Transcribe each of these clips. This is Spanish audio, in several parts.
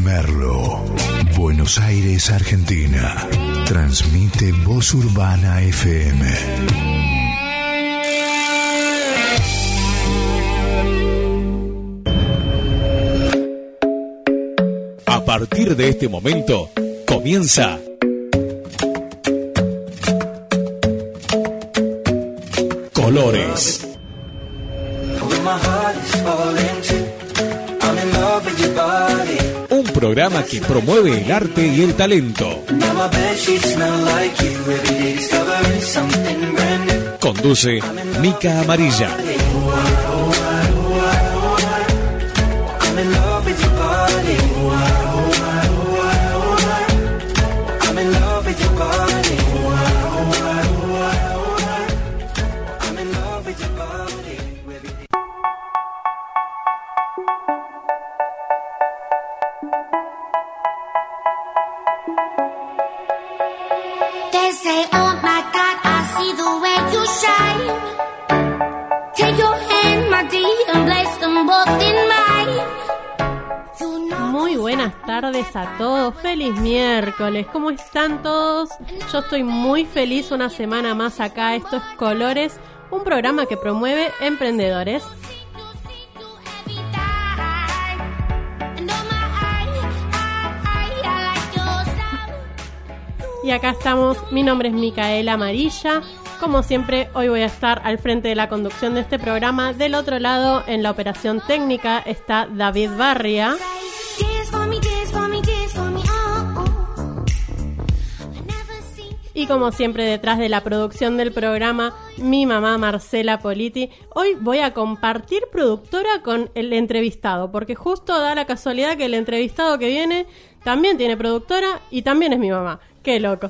Merlo, Buenos Aires, Argentina. Transmite Voz Urbana FM. A partir de este momento, comienza Colores. Programa que promueve el arte y el talento. Conduce Mica Amarilla. Miércoles, ¿cómo están todos? Yo estoy muy feliz una semana más acá, esto es Colores, un programa que promueve emprendedores. Y acá estamos, mi nombre es Micaela Amarilla. Como siempre, hoy voy a estar al frente de la conducción de este programa. Del otro lado, en la operación técnica, está David Barria. Y como siempre, detrás de la producción del programa, mi mamá Marcela Politi. Hoy voy a compartir productora con el entrevistado, porque justo da la casualidad que el entrevistado que viene también tiene productora y también es mi mamá. Qué loco.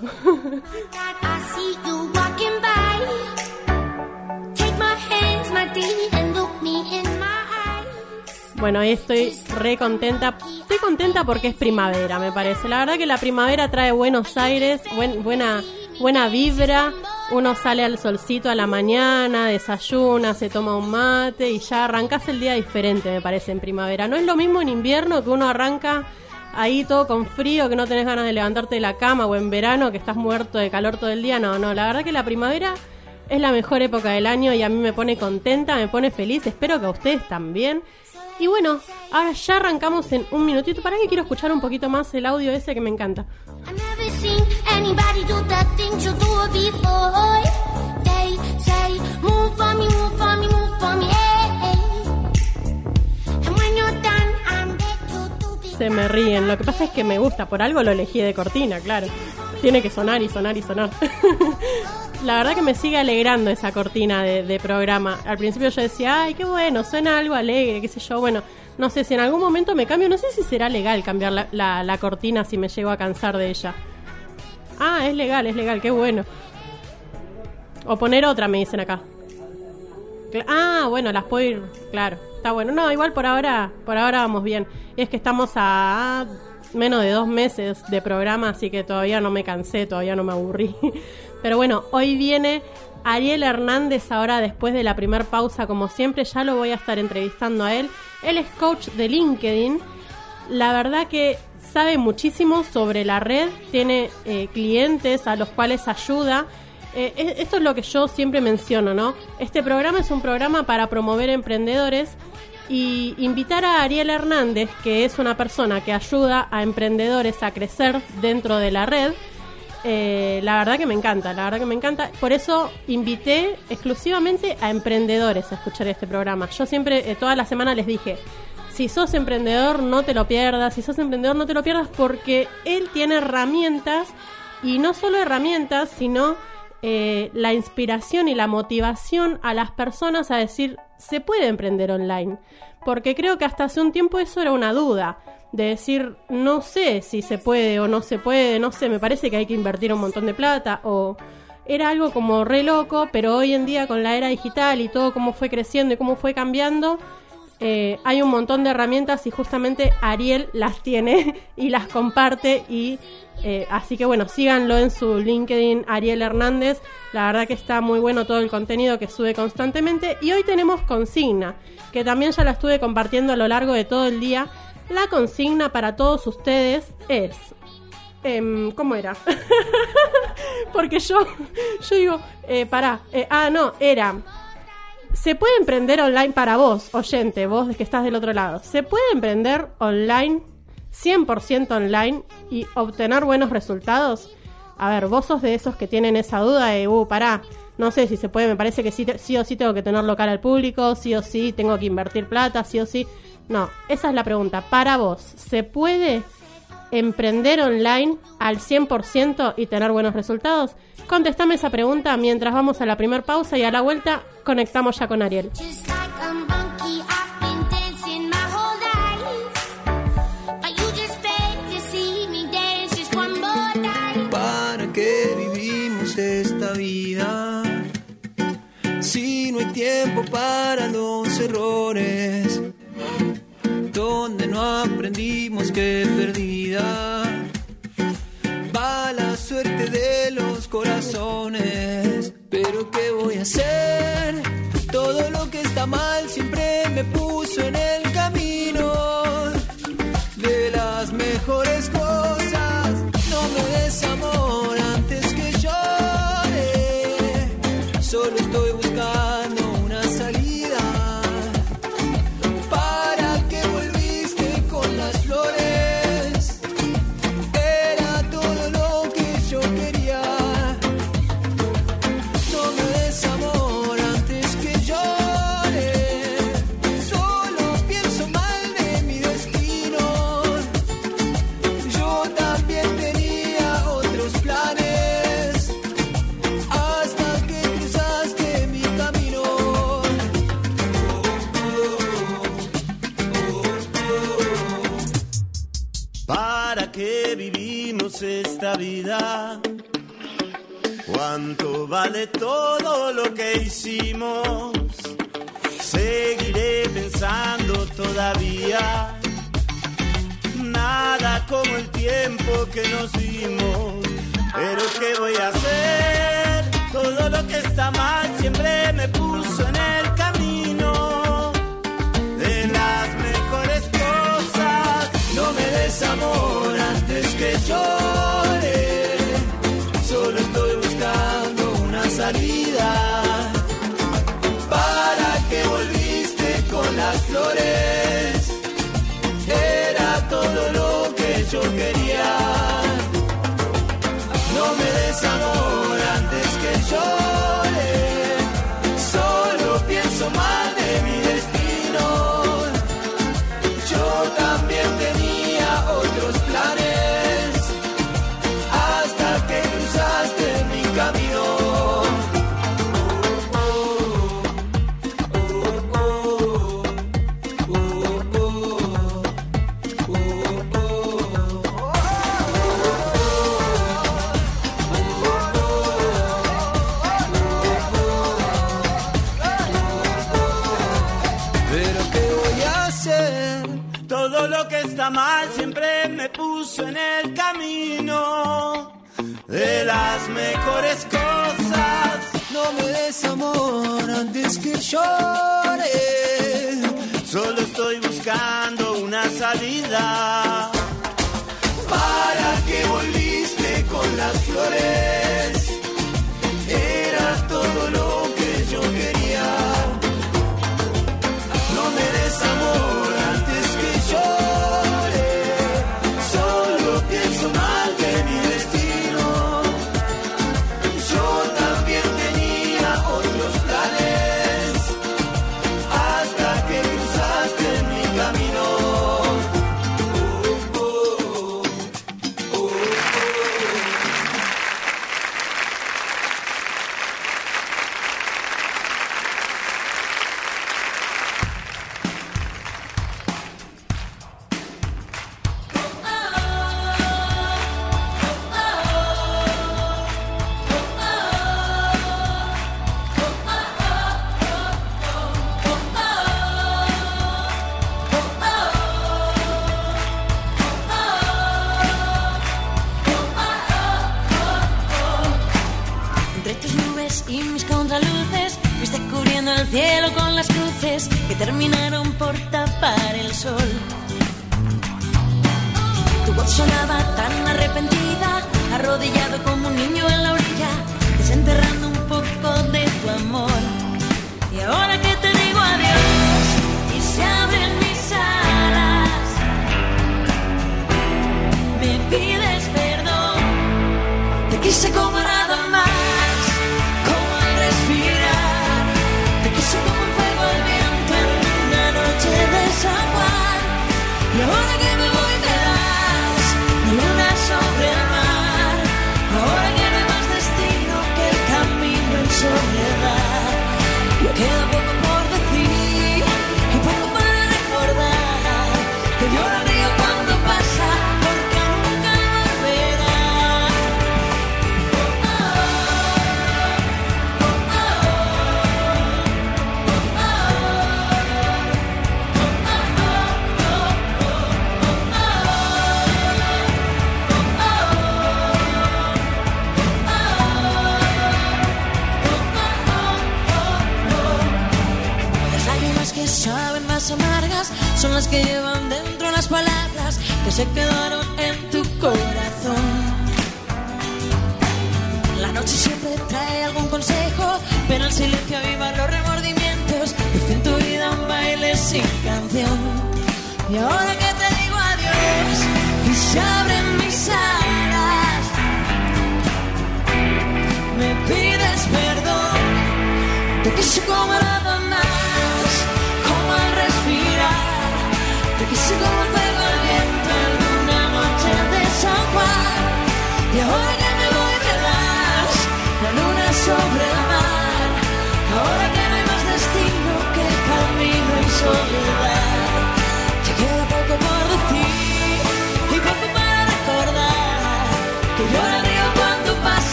Bueno, hoy estoy re contenta. Estoy contenta porque es primavera, me parece. La verdad que la primavera trae buenos aires, buen- buena, buena vibra. Uno sale al solcito a la mañana, desayuna, se toma un mate y ya arrancas el día diferente, me parece, en primavera. No es lo mismo en invierno que uno arranca ahí todo con frío, que no tenés ganas de levantarte de la cama, o en verano que estás muerto de calor todo el día. No, no, la verdad que la primavera es la mejor época del año y a mí me pone contenta, me pone feliz. Espero que a ustedes también. Y bueno, ahora ya arrancamos en un minutito. ¿Para que quiero escuchar un poquito más el audio ese que me encanta? Se me ríen. Lo que pasa es que me gusta. Por algo lo elegí de cortina, claro. Tiene que sonar y sonar y sonar. La verdad que me sigue alegrando esa cortina de, programa. Al principio yo decía, ay, qué bueno, suena algo alegre, qué sé yo. Bueno, no sé si en algún momento me cambio. No sé si será legal cambiar la cortina si me llego a cansar de ella. Ah, es legal, es legal, qué bueno. O poner otra, me dicen acá. Ah, bueno, las puedo ir, claro, está bueno. No, igual por ahora, por ahora vamos bien. Es que estamos a menos de dos meses de programa, así que todavía no me cansé, todavía no me aburrí. Pero bueno, hoy viene Ariel Hernández ahora después de la primer pausa, como siempre, ya lo voy a estar entrevistando a él. Él es coach de LinkedIn. La verdad que sabe muchísimo sobre la red, tiene eh, clientes a los cuales ayuda. Eh, es- esto es lo que yo siempre menciono, ¿no? Este programa es un programa para promover emprendedores y invitar a Ariel Hernández, que es una persona que ayuda a emprendedores a crecer dentro de la red. eh, la verdad que me encanta, la verdad que me encanta. Por eso invité exclusivamente a emprendedores a escuchar este programa. Yo siempre, eh, toda la semana les dije, si sos emprendedor no te lo pierdas, si sos emprendedor no te lo pierdas porque él tiene herramientas y no solo herramientas, sino eh, la inspiración y la motivación a las personas a decir, se puede emprender online. Porque creo que hasta hace un tiempo eso era una duda. De decir, no sé si se puede o no se puede, no sé, me parece que hay que invertir un montón de plata. O era algo como re loco, pero hoy en día con la era digital y todo cómo fue creciendo y cómo fue cambiando, eh, hay un montón de herramientas y justamente Ariel las tiene y las comparte y eh, así que bueno, síganlo en su LinkedIn Ariel Hernández, la verdad que está muy bueno todo el contenido que sube constantemente y hoy tenemos consigna, que también ya la estuve compartiendo a lo largo de todo el día. La consigna para todos ustedes es... em, ¿Cómo era? Porque yo, yo digo, eh, pará, eh, ah, no, era... ¿Se puede emprender online para vos, oyente, vos que estás del otro lado? ¿Se puede emprender online, 100% online, y obtener buenos resultados? A ver, vos sos de esos que tienen esa duda de, uh, pará, no sé si se puede, me parece que sí, sí o sí tengo que tener local al público, sí o sí tengo que invertir plata, sí o sí. No, esa es la pregunta. Para vos, ¿se puede emprender online al 100% y tener buenos resultados? Contestame esa pregunta mientras vamos a la primer pausa y a la vuelta conectamos ya con Ariel. Just like a monkey, I've been dancing my whole life. But you just beg to see me dance just one more time. ¿Para qué vivimos esta vida? Si no hay tiempo para los errores, donde no aprendimos que perdida va la suerte de los corazones. Pero ¿qué voy a hacer? Todo lo que está mal siempre me puso en el camino de las mejores cosas. No me des amor vida? ¿Cuánto vale todo lo que hicimos? Seguiré pensando todavía. Nada como el tiempo que nos dimos. Pero ¿qué voy a hacer? Todo lo que está mal siempre me puso en el camino de las mejores cosas. No me des amor antes que llore. Salida. ¿Para que volviste con las flores? Era todo lo que yo quería. No me des amor antes que llore. Des amor antes que llore. Solo estoy buscando una salida. ¿Para que volviste con las flores? que terminaron por tapar el sol. Tu voz sonaba tan arrepentida, arrodillado como un niño son las que llevan dentro las palabras que se quedaron en tu corazón. La noche siempre trae algún consejo, pero el silencio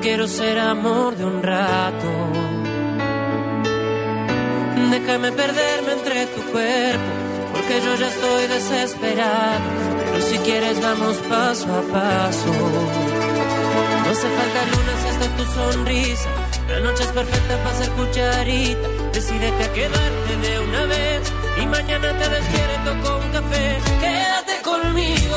Quiero ser amor de un rato. Déjame perderme entre tu cuerpo, porque yo ya estoy desesperado. Pero si quieres vamos paso a paso. No hace falta lunes hasta tu sonrisa. La noche es perfecta para ser cucharita. Decídete a quedarte de una vez y mañana te despierto con café. Quédate conmigo.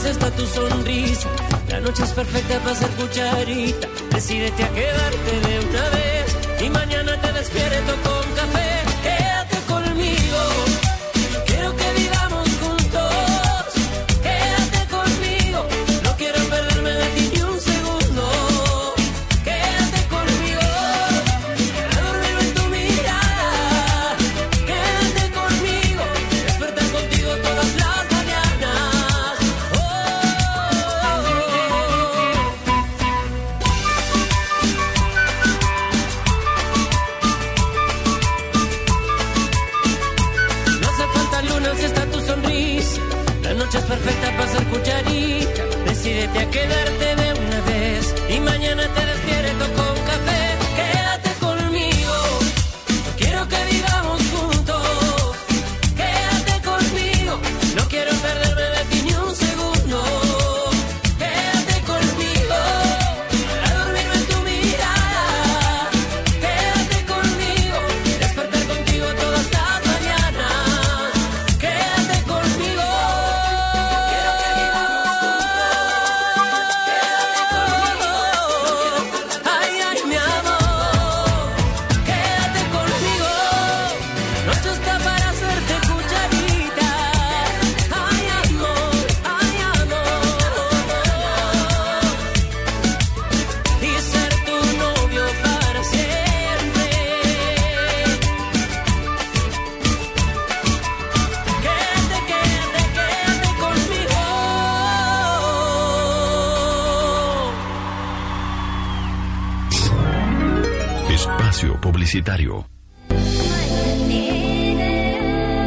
Si está tu sonrisa. La noche es perfecta para ser cucharita. Decídete a quedarte de una vez y mañana te despierto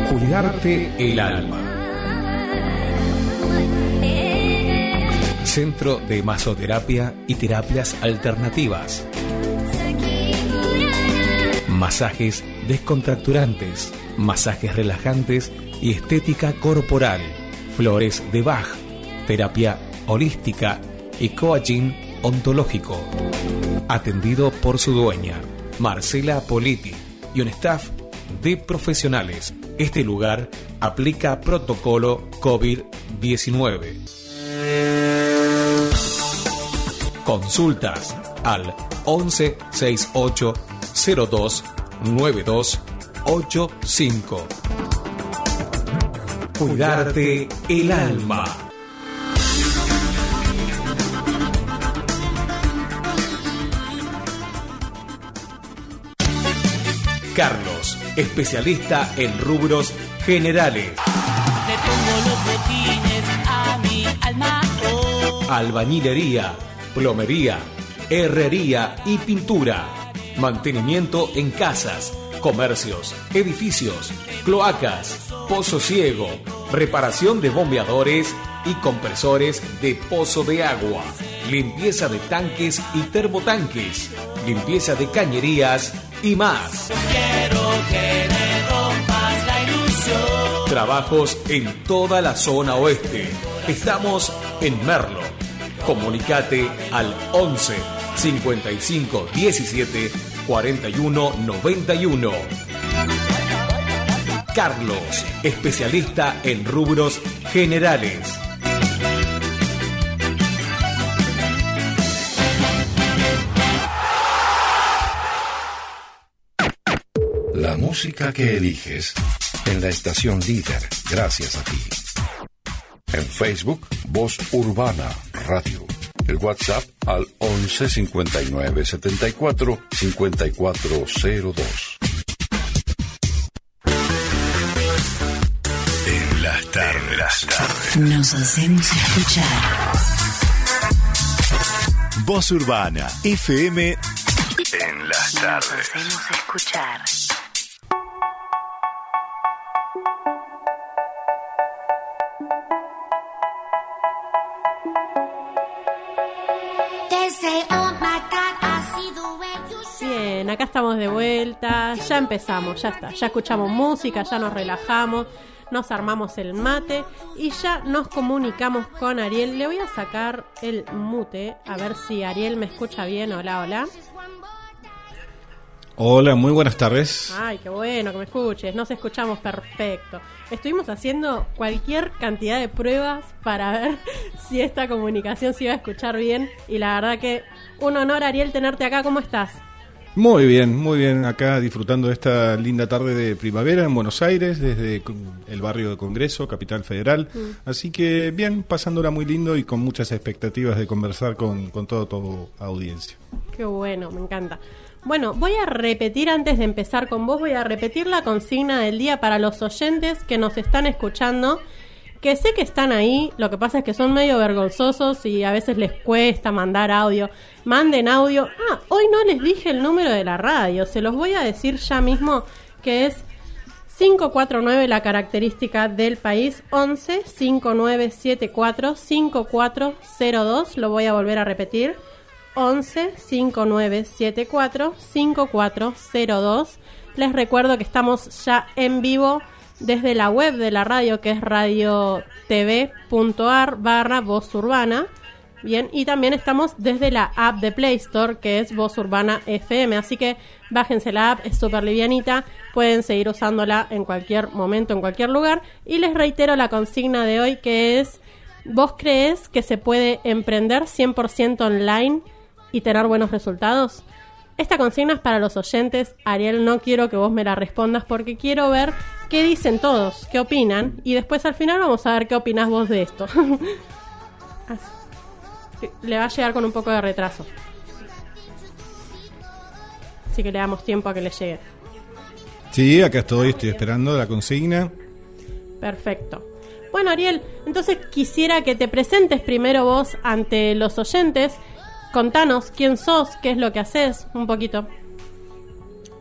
Cuidarte el alma. Centro de Masoterapia y Terapias Alternativas. Masajes descontracturantes, masajes relajantes y estética corporal. Flores de Bach, terapia holística y coaching ontológico. Atendido por su dueña, Marcela Politi, y un staff de profesionales. Este lugar aplica protocolo COVID-19. Consultas al 11 68 02 92 85. Cuidarte el alma. Especialista en rubros generales. Le pongo los botines a mi alma. Oh. albañilería, plomería, herrería y pintura, mantenimiento en casas, comercios, edificios, cloacas, pozo ciego, reparación de bombeadores y compresores de pozo de agua, limpieza de tanques y termotanques, limpieza de cañerías y más. Trabajos en toda la zona oeste. Estamos en Merlo. Comunicate al 11 55 17 41 91. Carlos, especialista en rubros generales. La música que eliges en la estación líder, gracias a ti. En Facebook, Voz Urbana Radio. El WhatsApp al 11 59 74 5402. En las tardes. Nos hacemos escuchar. Voz Urbana, FM. En las Nos tardes. hacemos escuchar. Bien, acá estamos de vuelta, ya empezamos, ya está, ya escuchamos música, ya nos relajamos, nos armamos el mate y ya nos comunicamos con Ariel. Le voy a sacar el mute a ver si Ariel me escucha bien. Hola, hola. Hola, muy buenas tardes. Ay, qué bueno que me escuches. Nos escuchamos perfecto. Estuvimos haciendo cualquier cantidad de pruebas para ver si esta comunicación se iba a escuchar bien. Y la verdad que un honor, Ariel, tenerte acá. ¿Cómo estás? Muy bien, muy bien. Acá disfrutando de esta linda tarde de primavera en Buenos Aires, desde el barrio de Congreso, Capital Federal. Mm. Así que bien, pasándola muy lindo y con muchas expectativas de conversar con, con toda tu audiencia. Qué bueno, me encanta. Bueno, voy a repetir antes de empezar con vos, voy a repetir la consigna del día para los oyentes que nos están escuchando, que sé que están ahí, lo que pasa es que son medio vergonzosos y a veces les cuesta mandar audio. Manden audio. Ah, hoy no les dije el número de la radio, se los voy a decir ya mismo que es 549 la característica del país 11 5974 5402, lo voy a volver a repetir. 11 5974 5402. Les recuerdo que estamos ya en vivo desde la web de la radio que es radiotv.ar barra voz urbana. Bien, y también estamos desde la app de Play Store que es Voz Urbana FM. Así que bájense la app, es súper livianita. Pueden seguir usándola en cualquier momento, en cualquier lugar. Y les reitero la consigna de hoy que es: ¿Vos crees que se puede emprender 100% online y tener buenos resultados? Esta consigna es para los oyentes. Ariel, no quiero que vos me la respondas porque quiero ver qué dicen todos, qué opinan. Y después al final vamos a ver qué opinás vos de esto. Le va a llegar con un poco de retraso. Así que le damos tiempo a que le llegue. Sí, acá estoy, estoy esperando la consigna. Perfecto. Bueno, Ariel, entonces quisiera que te presentes primero vos ante los oyentes. Contanos quién sos, qué es lo que haces, un poquito.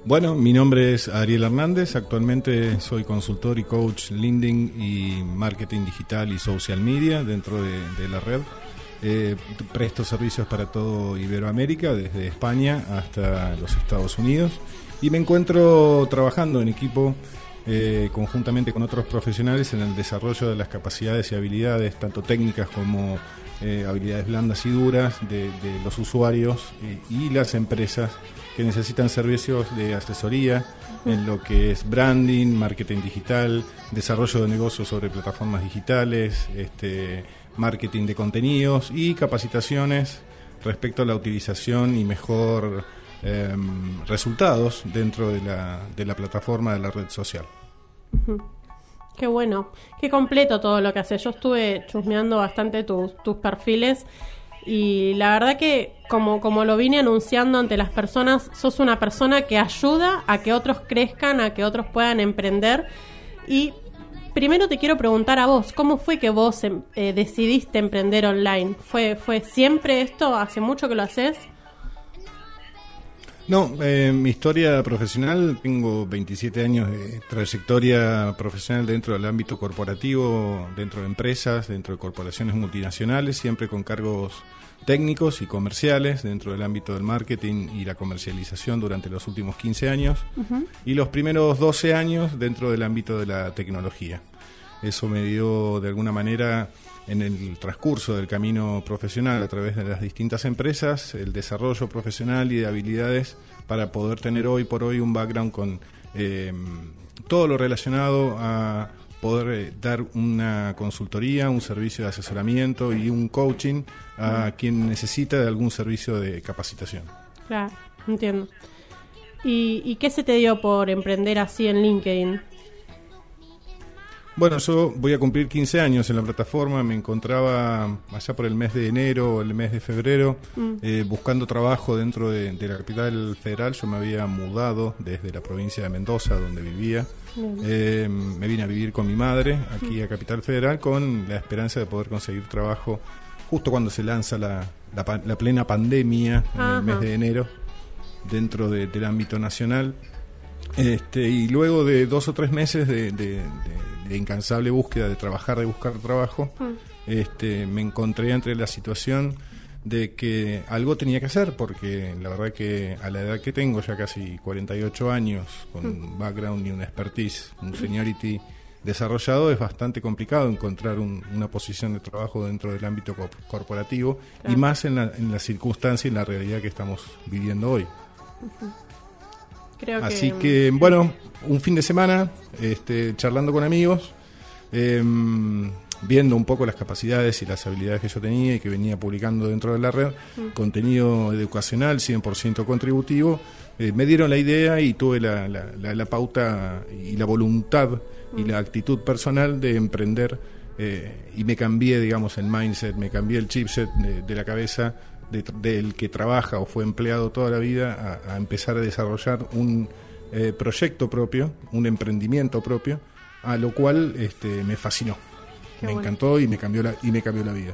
Bueno, mi nombre es Ariel Hernández, actualmente soy consultor y coach LinkedIn y marketing digital y social media dentro de, la red. Eh, presto servicios para todo Iberoamérica, desde España hasta los Estados Unidos, y me encuentro trabajando en equipo eh, conjuntamente con otros profesionales en el desarrollo de las capacidades y habilidades, tanto técnicas como eh, habilidades blandas y duras, de, de los usuarios y, y las empresas que necesitan servicios de asesoría en lo que es branding, marketing digital, desarrollo de negocios sobre plataformas digitales, este, marketing de contenidos y capacitaciones respecto a la utilización y mejor eh, resultados dentro de la, de la plataforma de la red social. Qué bueno, qué completo todo lo que haces. Yo estuve chusmeando bastante tus, tus perfiles y la verdad que como, como lo vine anunciando ante las personas, sos una persona que ayuda a que otros crezcan, a que otros puedan emprender y primero te quiero preguntar a vos, ¿cómo fue que vos em, eh, decidiste emprender online? ¿Fue, ¿Fue siempre esto? ¿Hace mucho que lo haces? No, eh, mi historia profesional, tengo 27 años de trayectoria profesional dentro del ámbito corporativo, dentro de empresas, dentro de corporaciones multinacionales, siempre con cargos técnicos y comerciales dentro del ámbito del marketing y la comercialización durante los últimos 15 años y los primeros 12 años dentro del ámbito de la tecnología. Eso me dio de alguna manera en el transcurso del camino profesional a través de las distintas empresas el desarrollo profesional y de habilidades para poder tener hoy por hoy un background con eh, todo lo relacionado a poder eh, dar una consultoría, un servicio de asesoramiento y un coaching a quien necesita de algún servicio de capacitación. Claro, entiendo. ¿Y, ¿Y qué se te dio por emprender así en LinkedIn? Bueno, yo voy a cumplir 15 años en la plataforma, me encontraba allá por el mes de enero o el mes de febrero Mm. eh, buscando trabajo dentro de, de la capital federal. Yo me había mudado desde la provincia de Mendoza, donde vivía. Eh, me vine a vivir con mi madre aquí a Capital Federal con la esperanza de poder conseguir trabajo justo cuando se lanza la, la pa- la plena pandemia en Ajá. el mes de enero dentro de- del ámbito nacional. Este, y luego de dos o tres meses de, de- de- de incansable búsqueda de trabajar, de buscar trabajo, este, me encontré entre la situación de que algo tenía que hacer, porque la verdad que a la edad que tengo, ya casi 48 años, con un background y una expertise, un seniority desarrollado, es bastante complicado encontrar un- una posición de trabajo dentro del ámbito co- corporativo Claro. y más en la, en la circunstancia y en la realidad que estamos viviendo hoy. Creo Así que, que, bueno, un fin de semana, este, charlando con amigos, em, viendo un poco las capacidades y las habilidades que yo tenía y que venía publicando dentro de la red, contenido educacional 100% contributivo, eh, me dieron la idea y tuve la, la- la- la pauta y la voluntad y la actitud personal de emprender eh, y me cambié, digamos, el mindset, me cambié el chipset de, de la cabeza de- del que trabaja o fue empleado toda la vida a, a empezar a desarrollar un eh, proyecto propio, un emprendimiento propio, a lo cual este, me fascinó, Qué me bueno. encantó y me cambió la y me cambió la vida.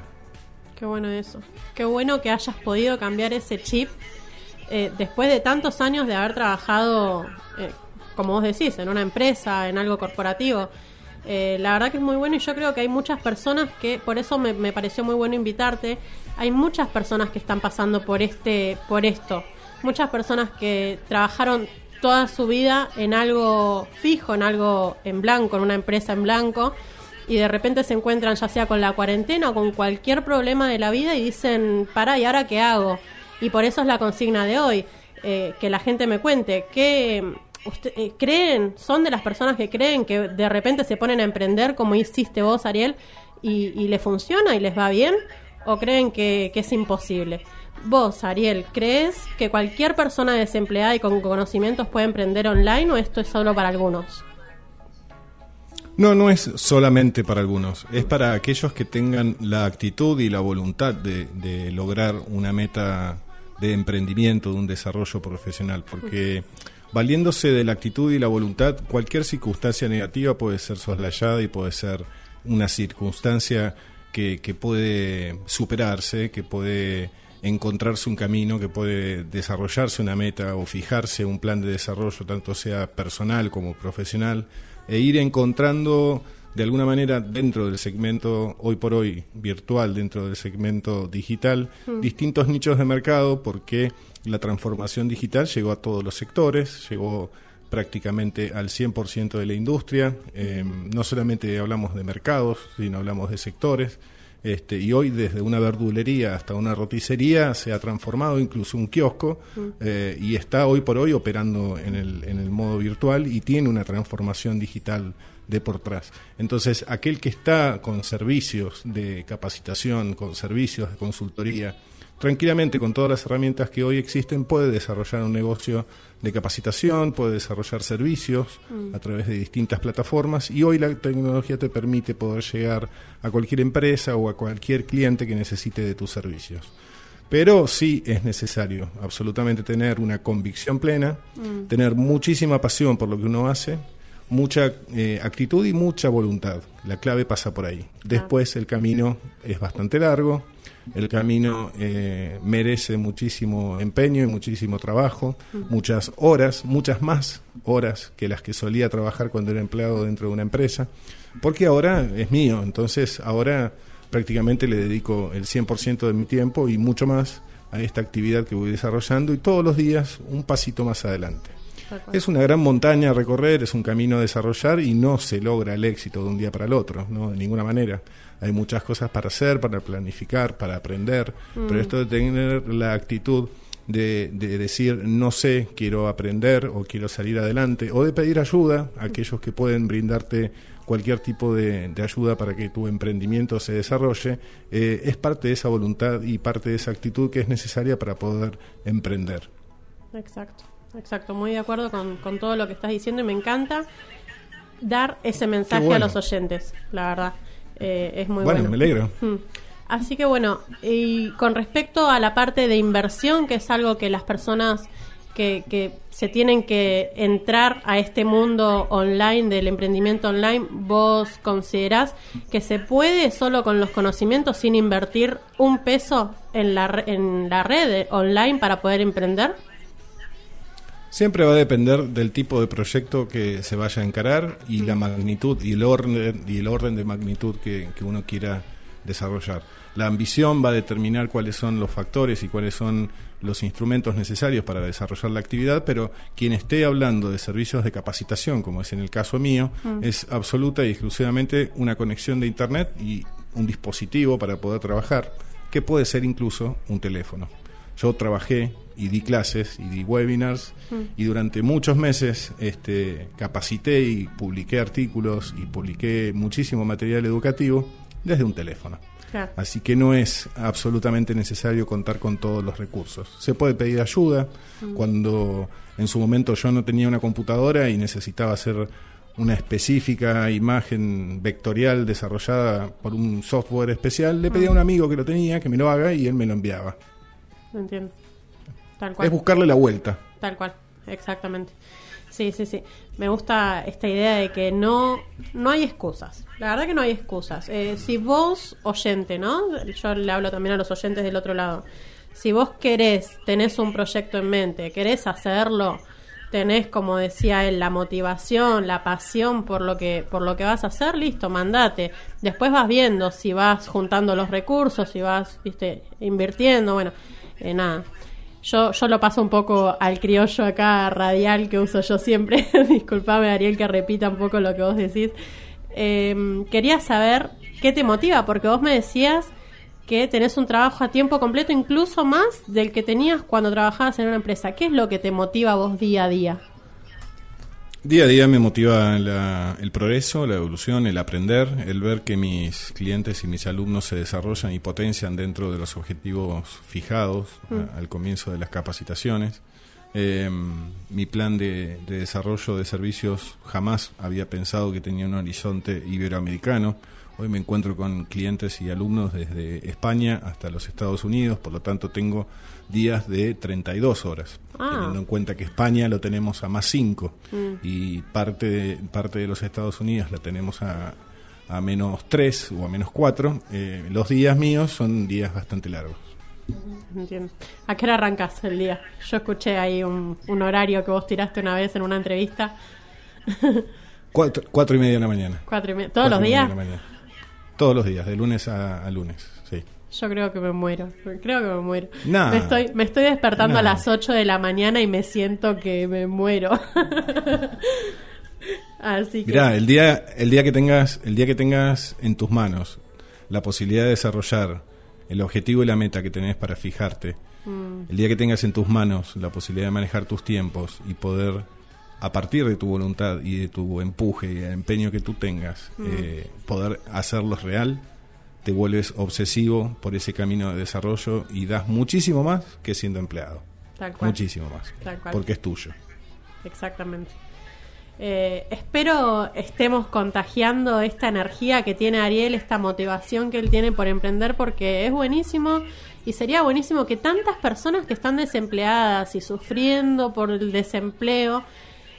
Qué bueno eso. Qué bueno que hayas podido cambiar ese chip eh, después de tantos años de haber trabajado, eh, como vos decís, en una empresa, en algo corporativo. Eh, la verdad que es muy bueno y yo creo que hay muchas personas que, por eso me, me pareció muy bueno invitarte, hay muchas personas que están pasando por este, por esto. Muchas personas que trabajaron toda su vida en algo fijo, en algo en blanco, en una empresa en blanco, y de repente se encuentran ya sea con la cuarentena o con cualquier problema de la vida y dicen, para, ¿y ahora qué hago? Y por eso es la consigna de hoy, eh, que la gente me cuente, ¿qué usted- eh, creen, son de las personas que creen que de repente se ponen a emprender como hiciste vos, Ariel, y, y le funciona y les va bien? ¿O creen que, es imposible? Vos, Ariel, ¿crees que cualquier persona desempleada y con conocimientos puede emprender online o esto es solo para algunos? No, no es solamente para algunos, es para aquellos que tengan la actitud y la voluntad de, de lograr una meta de emprendimiento, de un desarrollo profesional, porque valiéndose de la actitud y la voluntad, cualquier circunstancia negativa puede ser soslayada y puede ser una circunstancia que, que puede superarse, que puede encontrarse un camino, que puede desarrollarse una meta o fijarse un plan de desarrollo, tanto sea personal como profesional, e ir encontrando de alguna manera dentro del segmento hoy por hoy virtual, dentro del segmento digital, Mm. distintos nichos de mercado porque la transformación digital llegó a todos los sectores, llegó prácticamente al 100% de la industria, eh, no solamente hablamos de mercados, sino hablamos de sectores. Este, y hoy desde una verdulería hasta una roticería se ha transformado incluso un kiosco eh, y está hoy por hoy operando en el, en el modo virtual y tiene una transformación digital de por atrás. Entonces, aquel que está con servicios de capacitación, con servicios de consultoría, tranquilamente con todas las herramientas que hoy existen puede desarrollar un negocio de capacitación, puede desarrollar servicios Mm. a través de distintas plataformas y hoy la tecnología te permite poder llegar a cualquier empresa o a cualquier cliente que necesite de tus servicios. Pero sí es necesario absolutamente tener una convicción plena, Mm. tener muchísima pasión por lo que uno hace, mucha eh, actitud y mucha voluntad. La clave pasa por ahí. Después el camino es bastante largo, el camino eh, merece muchísimo empeño y muchísimo trabajo, muchas horas, muchas más horas que las que solía trabajar cuando era empleado dentro de una empresa, porque ahora es mío, entonces ahora prácticamente le dedico el 100% de mi tiempo y mucho más a esta actividad que voy desarrollando y todos los días un pasito más adelante. Es una gran montaña a recorrer, es un camino a desarrollar y no se logra el éxito de un día para el otro, no de ninguna manera. Hay muchas cosas para hacer, para planificar, para aprender, Mm. pero esto de tener la actitud de, de decir no sé, quiero aprender o quiero salir adelante, o de pedir ayuda a aquellos que pueden brindarte cualquier tipo de, de ayuda para que tu emprendimiento se desarrolle, eh, es parte de esa voluntad y parte de esa actitud que es necesaria para poder emprender. Exacto, exacto. Muy de acuerdo con, con todo lo que estás diciendo y me encanta dar ese mensaje bueno. a los oyentes, la verdad. Eh, es muy Bueno, bueno. me alegro. Mm. Así que bueno, y con respecto a la parte de inversión, que es algo que las personas que, que se tienen que entrar a este mundo online del emprendimiento online, vos considerás que se puede solo con los conocimientos sin invertir un peso en la, en la red online para poder emprender? Siempre va a depender del tipo de proyecto que se vaya a encarar y la magnitud y el orden y el orden de magnitud que, que uno quiera desarrollar. La ambición va a determinar cuáles son los factores y cuáles son los instrumentos necesarios para desarrollar la actividad, pero quien esté hablando de servicios de capacitación, como es en el caso mío, Mm. es absoluta y exclusivamente una conexión de Internet y un dispositivo para poder trabajar, que puede ser incluso un teléfono. Yo trabajé y di clases y di webinars Mm. y durante muchos meses este, capacité y publiqué artículos y publiqué muchísimo material educativo desde un teléfono. Claro. Así que no es absolutamente necesario contar con todos los recursos. Se puede pedir ayuda Mm. cuando en su momento yo no tenía una computadora y necesitaba hacer una específica imagen vectorial desarrollada por un software especial, le pedía a un amigo que lo tenía que me lo haga y él me lo enviaba. Entiendo. Tal cual. Es buscarle la vuelta. Tal cual, exactamente. Sí, sí, sí. Me gusta esta idea de que no, no hay excusas. La verdad que no hay excusas. Eh, si vos, oyente, ¿no? Yo le hablo también a los oyentes del otro lado. Si vos querés, tenés un proyecto en mente, querés hacerlo, tenés, como decía él, la motivación, la pasión por lo que, por lo que vas a hacer, listo, mandate. Después vas viendo si vas juntando los recursos, si vas, viste, invirtiendo, bueno, eh, nada. Yo, yo lo paso un poco al criollo acá radial que uso yo siempre. Disculpame, Ariel, que repita un poco lo que vos decís. Eh, quería saber qué te motiva, porque vos me decías que tenés un trabajo a tiempo completo, incluso más del que tenías cuando trabajabas en una empresa. ¿Qué es lo que te motiva vos día a día? Día a día me motiva la- el progreso, la evolución, el aprender, el ver que mis clientes y mis alumnos se desarrollan y potencian dentro de los objetivos fijados Mm. a- al comienzo de las capacitaciones. Eh, mi plan de, de desarrollo de servicios jamás había pensado que tenía un horizonte iberoamericano. Hoy me encuentro con clientes y alumnos desde España hasta los Estados Unidos, por lo tanto tengo días de 32 horas, Ah. teniendo en cuenta que España lo tenemos a más 5 Mm. y parte de, parte de los Estados Unidos la tenemos a, a menos 3 o a menos 4. los días míos son días bastante largos. Entiendo. ¿A qué hora arrancas el día? Yo escuché ahí un, un horario que vos tiraste una vez en una entrevista. Cuatro, cuatro y media de la mañana. Cuatro y. ¿Todos Cuatro los días? Todos los días, de lunes a, a lunes. Yo creo que me muero. Creo que me muero. Nah. Me, estoy, me estoy despertando Nah. a las 8 de la mañana y me siento que me muero. Así que. Mirá, el día, el día que tengas, el día que tengas en tus manos la posibilidad de desarrollar el objetivo y la meta que tenés para fijarte, Mm. el día que tengas en tus manos la posibilidad de manejar tus tiempos y poder, a partir de tu voluntad y de tu empuje y el empeño que tú tengas, Mm. eh, poder hacerlos real, te vuelves obsesivo por ese camino de desarrollo y das muchísimo más que siendo empleado. Tal cual. Muchísimo más. Tal cual. Porque es tuyo. Exactamente. Eh, espero estemos contagiando esta energía que tiene Ariel, esta motivación que él tiene por emprender, porque es buenísimo y sería buenísimo que tantas personas que están desempleadas y sufriendo por el desempleo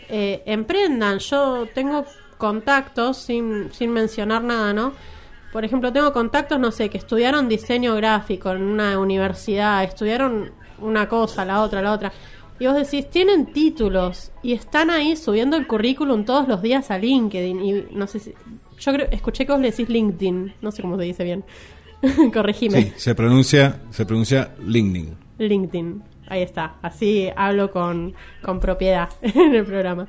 eh, emprendan. Yo tengo contactos, sin, sin mencionar nada, ¿no? Por ejemplo, tengo contactos, no sé, que estudiaron diseño gráfico en una universidad, estudiaron una cosa, la otra, la otra. Y vos decís, tienen títulos y están ahí subiendo el currículum todos los días a LinkedIn. Y no sé si. Yo creo, escuché que vos le decís LinkedIn, no sé cómo se dice bien. Corregime. Sí, se pronuncia, se pronuncia LinkedIn. LinkedIn. Ahí está. Así hablo con, con propiedad en el programa.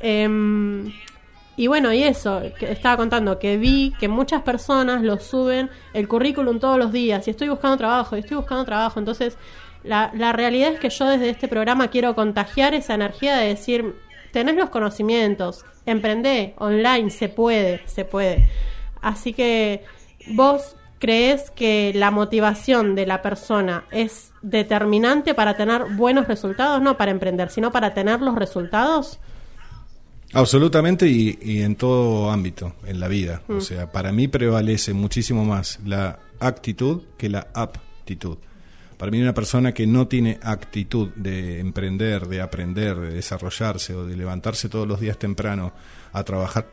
Em, y bueno, y eso, que estaba contando que vi que muchas personas lo suben el currículum todos los días y estoy buscando trabajo, y estoy buscando trabajo. Entonces, la, la realidad es que yo desde este programa quiero contagiar esa energía de decir, tenés los conocimientos, emprendé online, se puede, se puede. Así que vos crees que la motivación de la persona es determinante para tener buenos resultados, no para emprender, sino para tener los resultados. Absolutamente y, y en todo ámbito, en la vida. Mm. O sea, para mí prevalece muchísimo más la actitud que la aptitud. Para mí una persona que no tiene actitud de emprender, de aprender, de desarrollarse o de levantarse todos los días temprano a trabajar,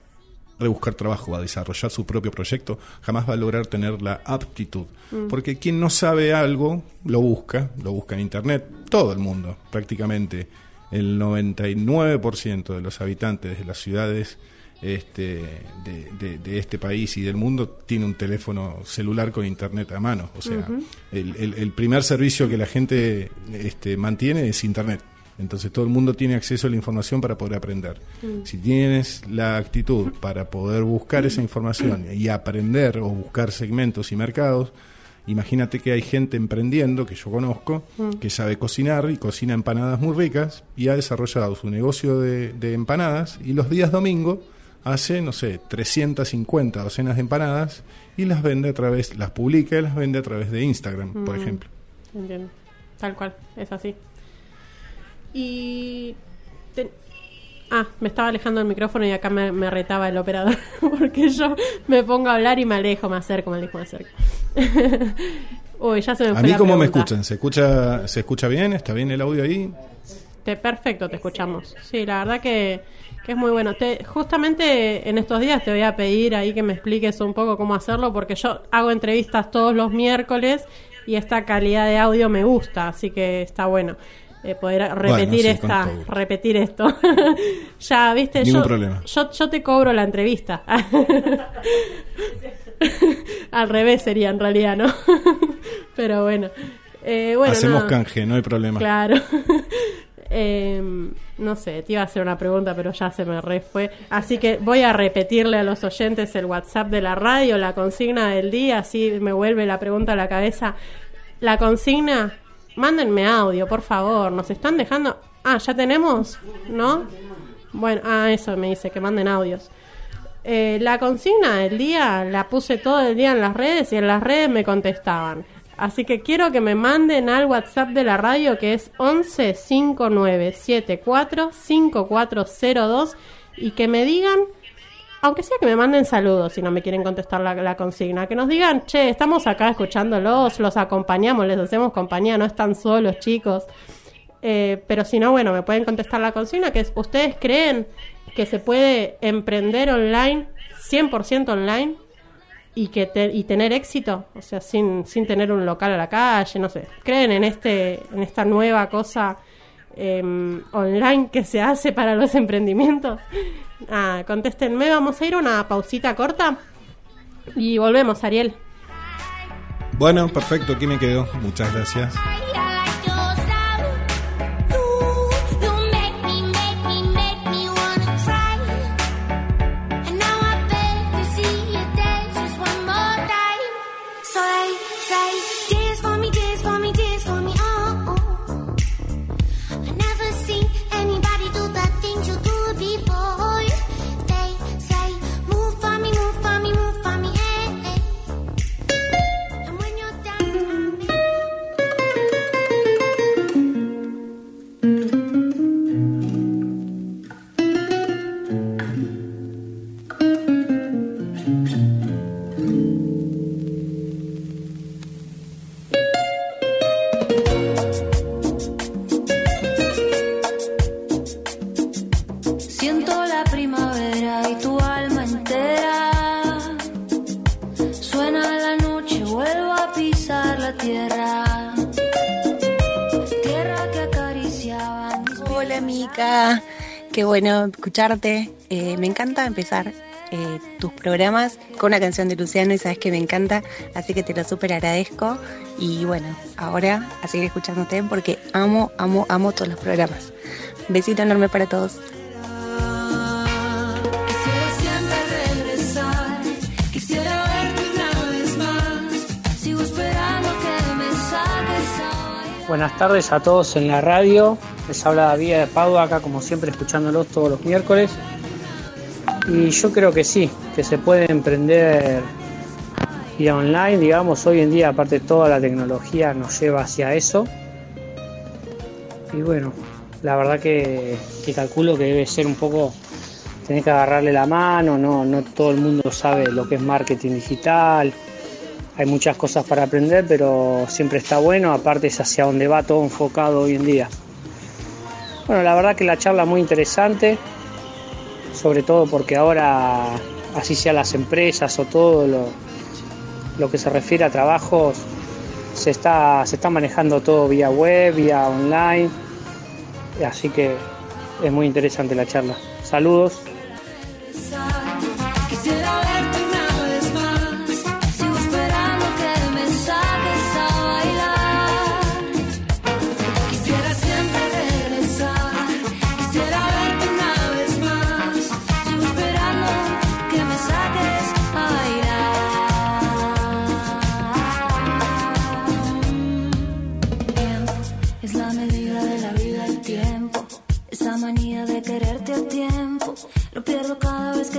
de buscar trabajo, a desarrollar su propio proyecto, jamás va a lograr tener la aptitud. Mm. Porque quien no sabe algo, lo busca, lo busca en Internet, todo el mundo prácticamente el 99% de los habitantes de las ciudades este, de, de- de este país y del mundo tiene un teléfono celular con internet a mano. O sea, el, el- el primer servicio que la gente este, mantiene es internet. Entonces todo el mundo tiene acceso a la información para poder aprender. Mm. Si tienes la actitud para poder buscar esa información y aprender o buscar segmentos y mercados, imagínate que hay gente emprendiendo, que yo conozco, Mm. que sabe cocinar y cocina empanadas muy ricas y ha desarrollado su negocio de, de empanadas y los días domingo hace, no sé, 350 docenas de empanadas y las vende a través, las publica y las vende a través de Instagram, por Mm. ejemplo. Entiendo. Tal cual, es así. Y. Ah, me estaba alejando el micrófono y acá me, me retaba el operador. Porque yo me pongo a hablar y me alejo, me acerco, me alejo, me acerco. Uy, ya se me fue A mí la cómo me escuchan, ¿se escucha se escucha bien? ¿Está bien el audio ahí? Te- perfecto, te escuchamos. Sí, la verdad que, que es muy bueno. Te, justamente en estos días te voy a pedir ahí que me expliques un poco cómo hacerlo, porque yo hago entrevistas todos los miércoles y esta calidad de audio me gusta, así que está bueno. Eh, poder repetir sí, esta repetir esto ya viste Ningún yo, problema. yo yo te cobro la entrevista al revés sería en realidad no pero bueno Eh, bueno Hacemos canje, no hay problema. Claro. Em, no sé, te iba a hacer una pregunta, pero ya se me re fue. Así que voy a repetirle a los oyentes el WhatsApp de la radio, la consigna del día, así me vuelve la pregunta a la cabeza. La consigna, mándenme audio, por favor. Nos están dejando. Ah, ya tenemos, ¿no? Bueno, ah, eso me dice, que manden audios. Eh, la consigna del día la puse todo el día en las redes y en las redes me contestaban. Así que quiero que me manden al WhatsApp de la radio que es 11 59 74 5402 y que me digan, aunque sea que me manden saludos si no me quieren contestar la, consigna, que nos digan, che, estamos acá escuchándolos, los acompañamos, les hacemos compañía, no están solos chicos. Eh, pero si no, bueno, me pueden contestar la consigna, que es, ¿ustedes creen que se puede emprender online, 100% online, y, que te- y tener éxito? O sea, sin, sin tener un local a la calle, no sé. ¿Creen en, este, en esta nueva cosa em, online que se hace para los emprendimientos? Ah, contéstenme, vamos a ir a una pausita corta y volvemos, Ariel. Bueno, perfecto, aquí me quedo. Muchas gracias. La primavera y tu alma entera. Suena la noche, vuelvo a pisar la tierra. Tierra que acariciaba Hola Mica, qué bueno escucharte. Eh, me encanta empezar eh, tus programas con una canción de Luciano y sabes que me encanta, así que te lo súper agradezco. Y bueno, ahora a seguir escuchándote porque amo, amo, amo todos los programas. Besito enorme para todos. Buenas tardes a todos en la radio. Les habla David de Padua, acá como siempre escuchándolos todos los miércoles. Y yo creo que sí, que se puede emprender vía online, digamos, hoy en día aparte toda la tecnología nos lleva hacia eso. Y bueno, la verdad que, calculo que debe ser un poco, tener que agarrarle la mano, no, no todo el mundo sabe lo que es marketing digital, hay muchas cosas para aprender, pero siempre está bueno, aparte es hacia donde va todo enfocado hoy en día. Bueno, la verdad que la charla muy interesante, sobre todo porque ahora, así sea las empresas o todo lo, lo que se refiere a trabajos, se está, se está manejando todo vía web, vía online, así que es muy interesante la charla. Saludos.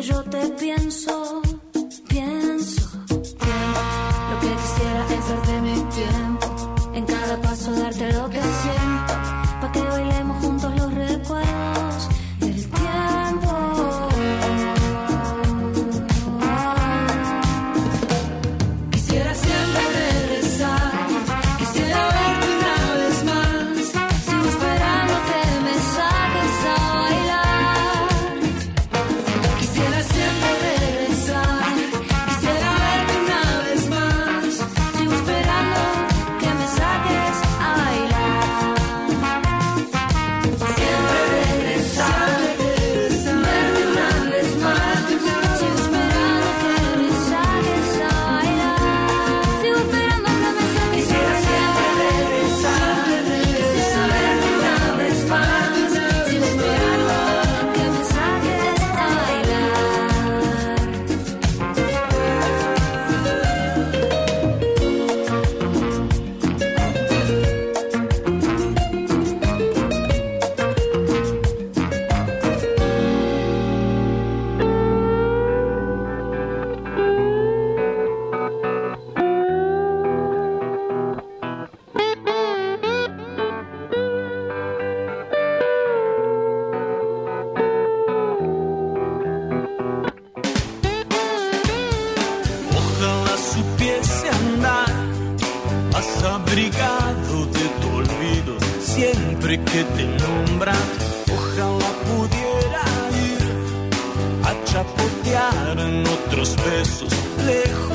Yo te pienso,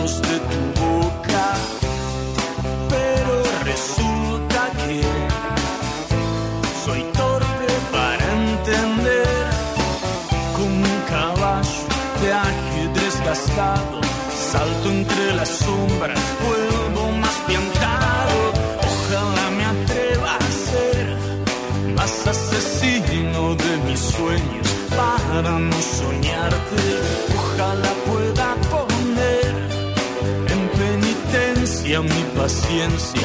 lejos de tu paciencia para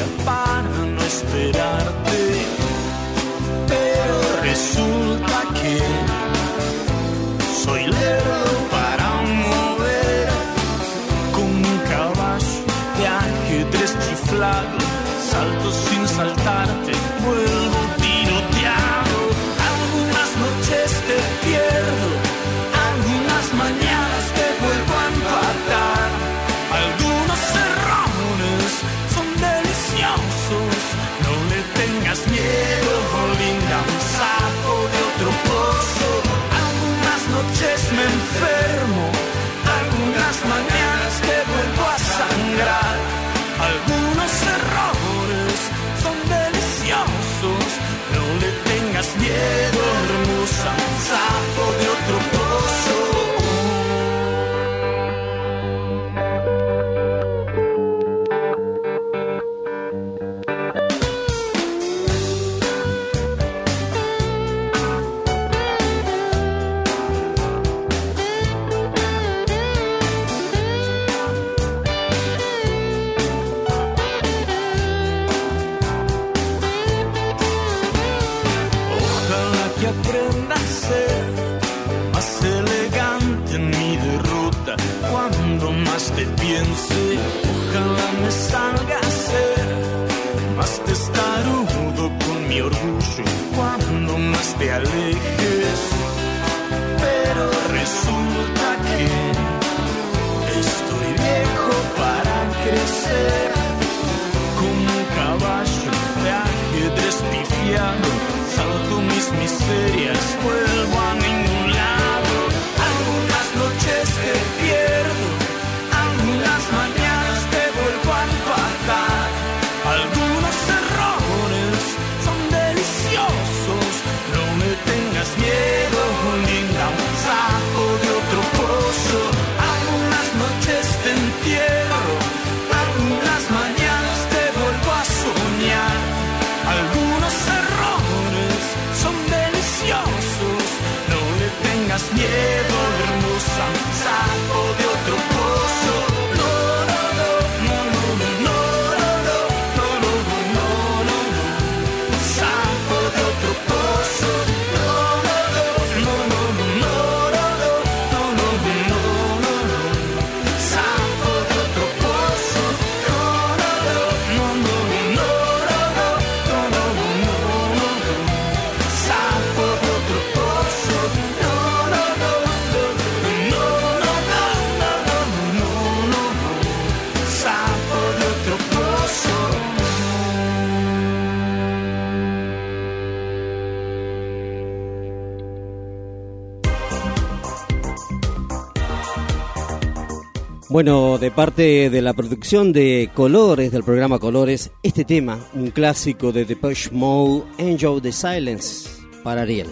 Bueno, de parte de la producción de Colores, del programa Colores, este tema, un clásico de Depeche Mode, Enjoy the Silence, para Ariel.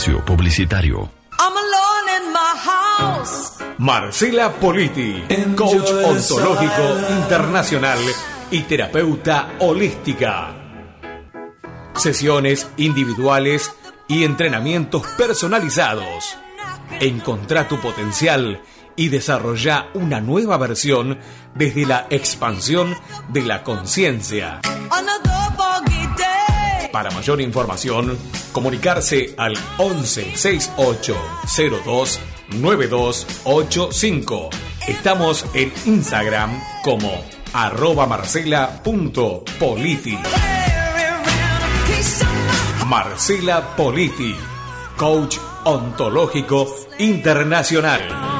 Espacio publicitario. I'm alone in my house. Marcela Politi, coach ontológico internacional y terapeuta holística. Sesiones individuales y entrenamientos personalizados. Encontrá tu potencial y desarrolla una nueva versión desde la expansión de la conciencia. Para mayor información, comunicarse al 1168 02 9285. Estamos en Instagram como arroba marcela.politi. Marcela Politi, coach ontológico internacional.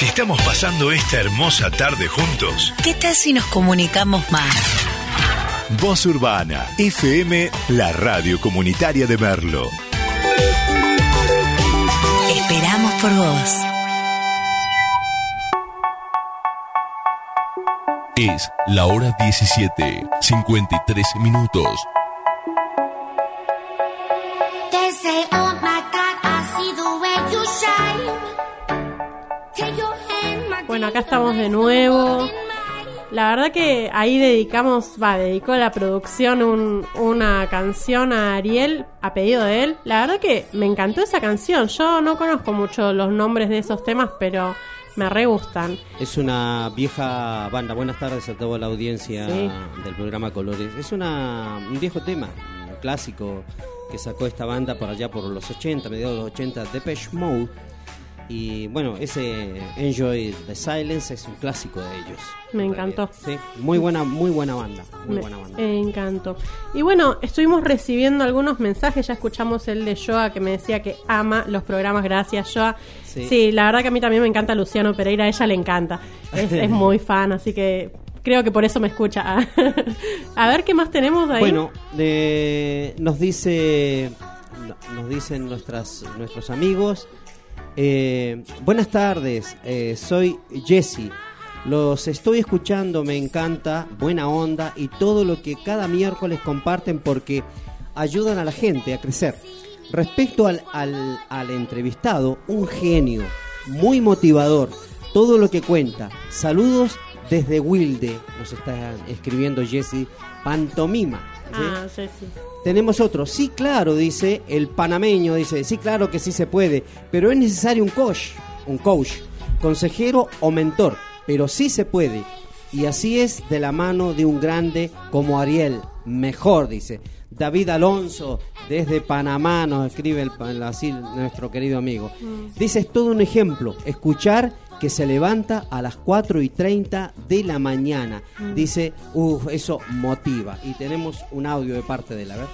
Si estamos pasando esta hermosa tarde juntos, ¿Qué tal si nos comunicamos más? Voz Urbana, FM, la radio comunitaria de Merlo. Esperamos por vos. Es la hora 17, 53 minutos. Bueno, acá estamos de nuevo. La verdad que ahí dedicamos, va, dedicó la producción un- una canción a Ariel a pedido de él. La verdad que me encantó esa canción. Yo no conozco mucho los nombres de esos temas, pero me re gustan. Es una vieja banda. Buenas tardes a toda la audiencia Sí. del programa Colores. Es una, un viejo tema, un clásico que sacó esta banda por allá por los 80, mediados de los 80, Depeche Mode. Y bueno, ese Enjoy the Silence es un clásico de ellos. Me encantó. Sí, muy buena, muy buena banda. Muy Me buena banda. encantó. Y bueno, estuvimos recibiendo algunos mensajes. Ya escuchamos el de Joa que me decía que ama los programas. Gracias, Joa. Sí. Sí, la verdad que a mí también me encanta Luciano Pereira. A ella le encanta. Es, es muy fan, así que creo que por eso me escucha. a ver qué más tenemos ahí. Bueno, de- nos dice, nos dicen nuestras, nuestros amigos. Eh, buenas tardes, eh, soy Jesse. Los estoy escuchando, me encanta, buena onda y todo lo que cada miércoles comparten porque ayudan a la gente a crecer. Respecto al, al, entrevistado, un genio, muy motivador, todo lo que cuenta. Saludos desde Wilde, nos está escribiendo Jesse Pantomima. Ah, sí, sí. Tenemos otro, sí, claro, dice el panameño, dice, sí, claro que sí se puede, pero es necesario un coach, un coach, consejero o mentor, pero sí se puede. Y así es de la mano de un grande como Ariel, mejor, dice. David Alonso, desde Panamá, nos escribe el, el- así nuestro querido amigo. Dice, es todo un ejemplo, escuchar que se levanta a las 4 y 30 de la mañana. Mm. Dice, uff, eso motiva. Y tenemos un audio de parte de él, a ver.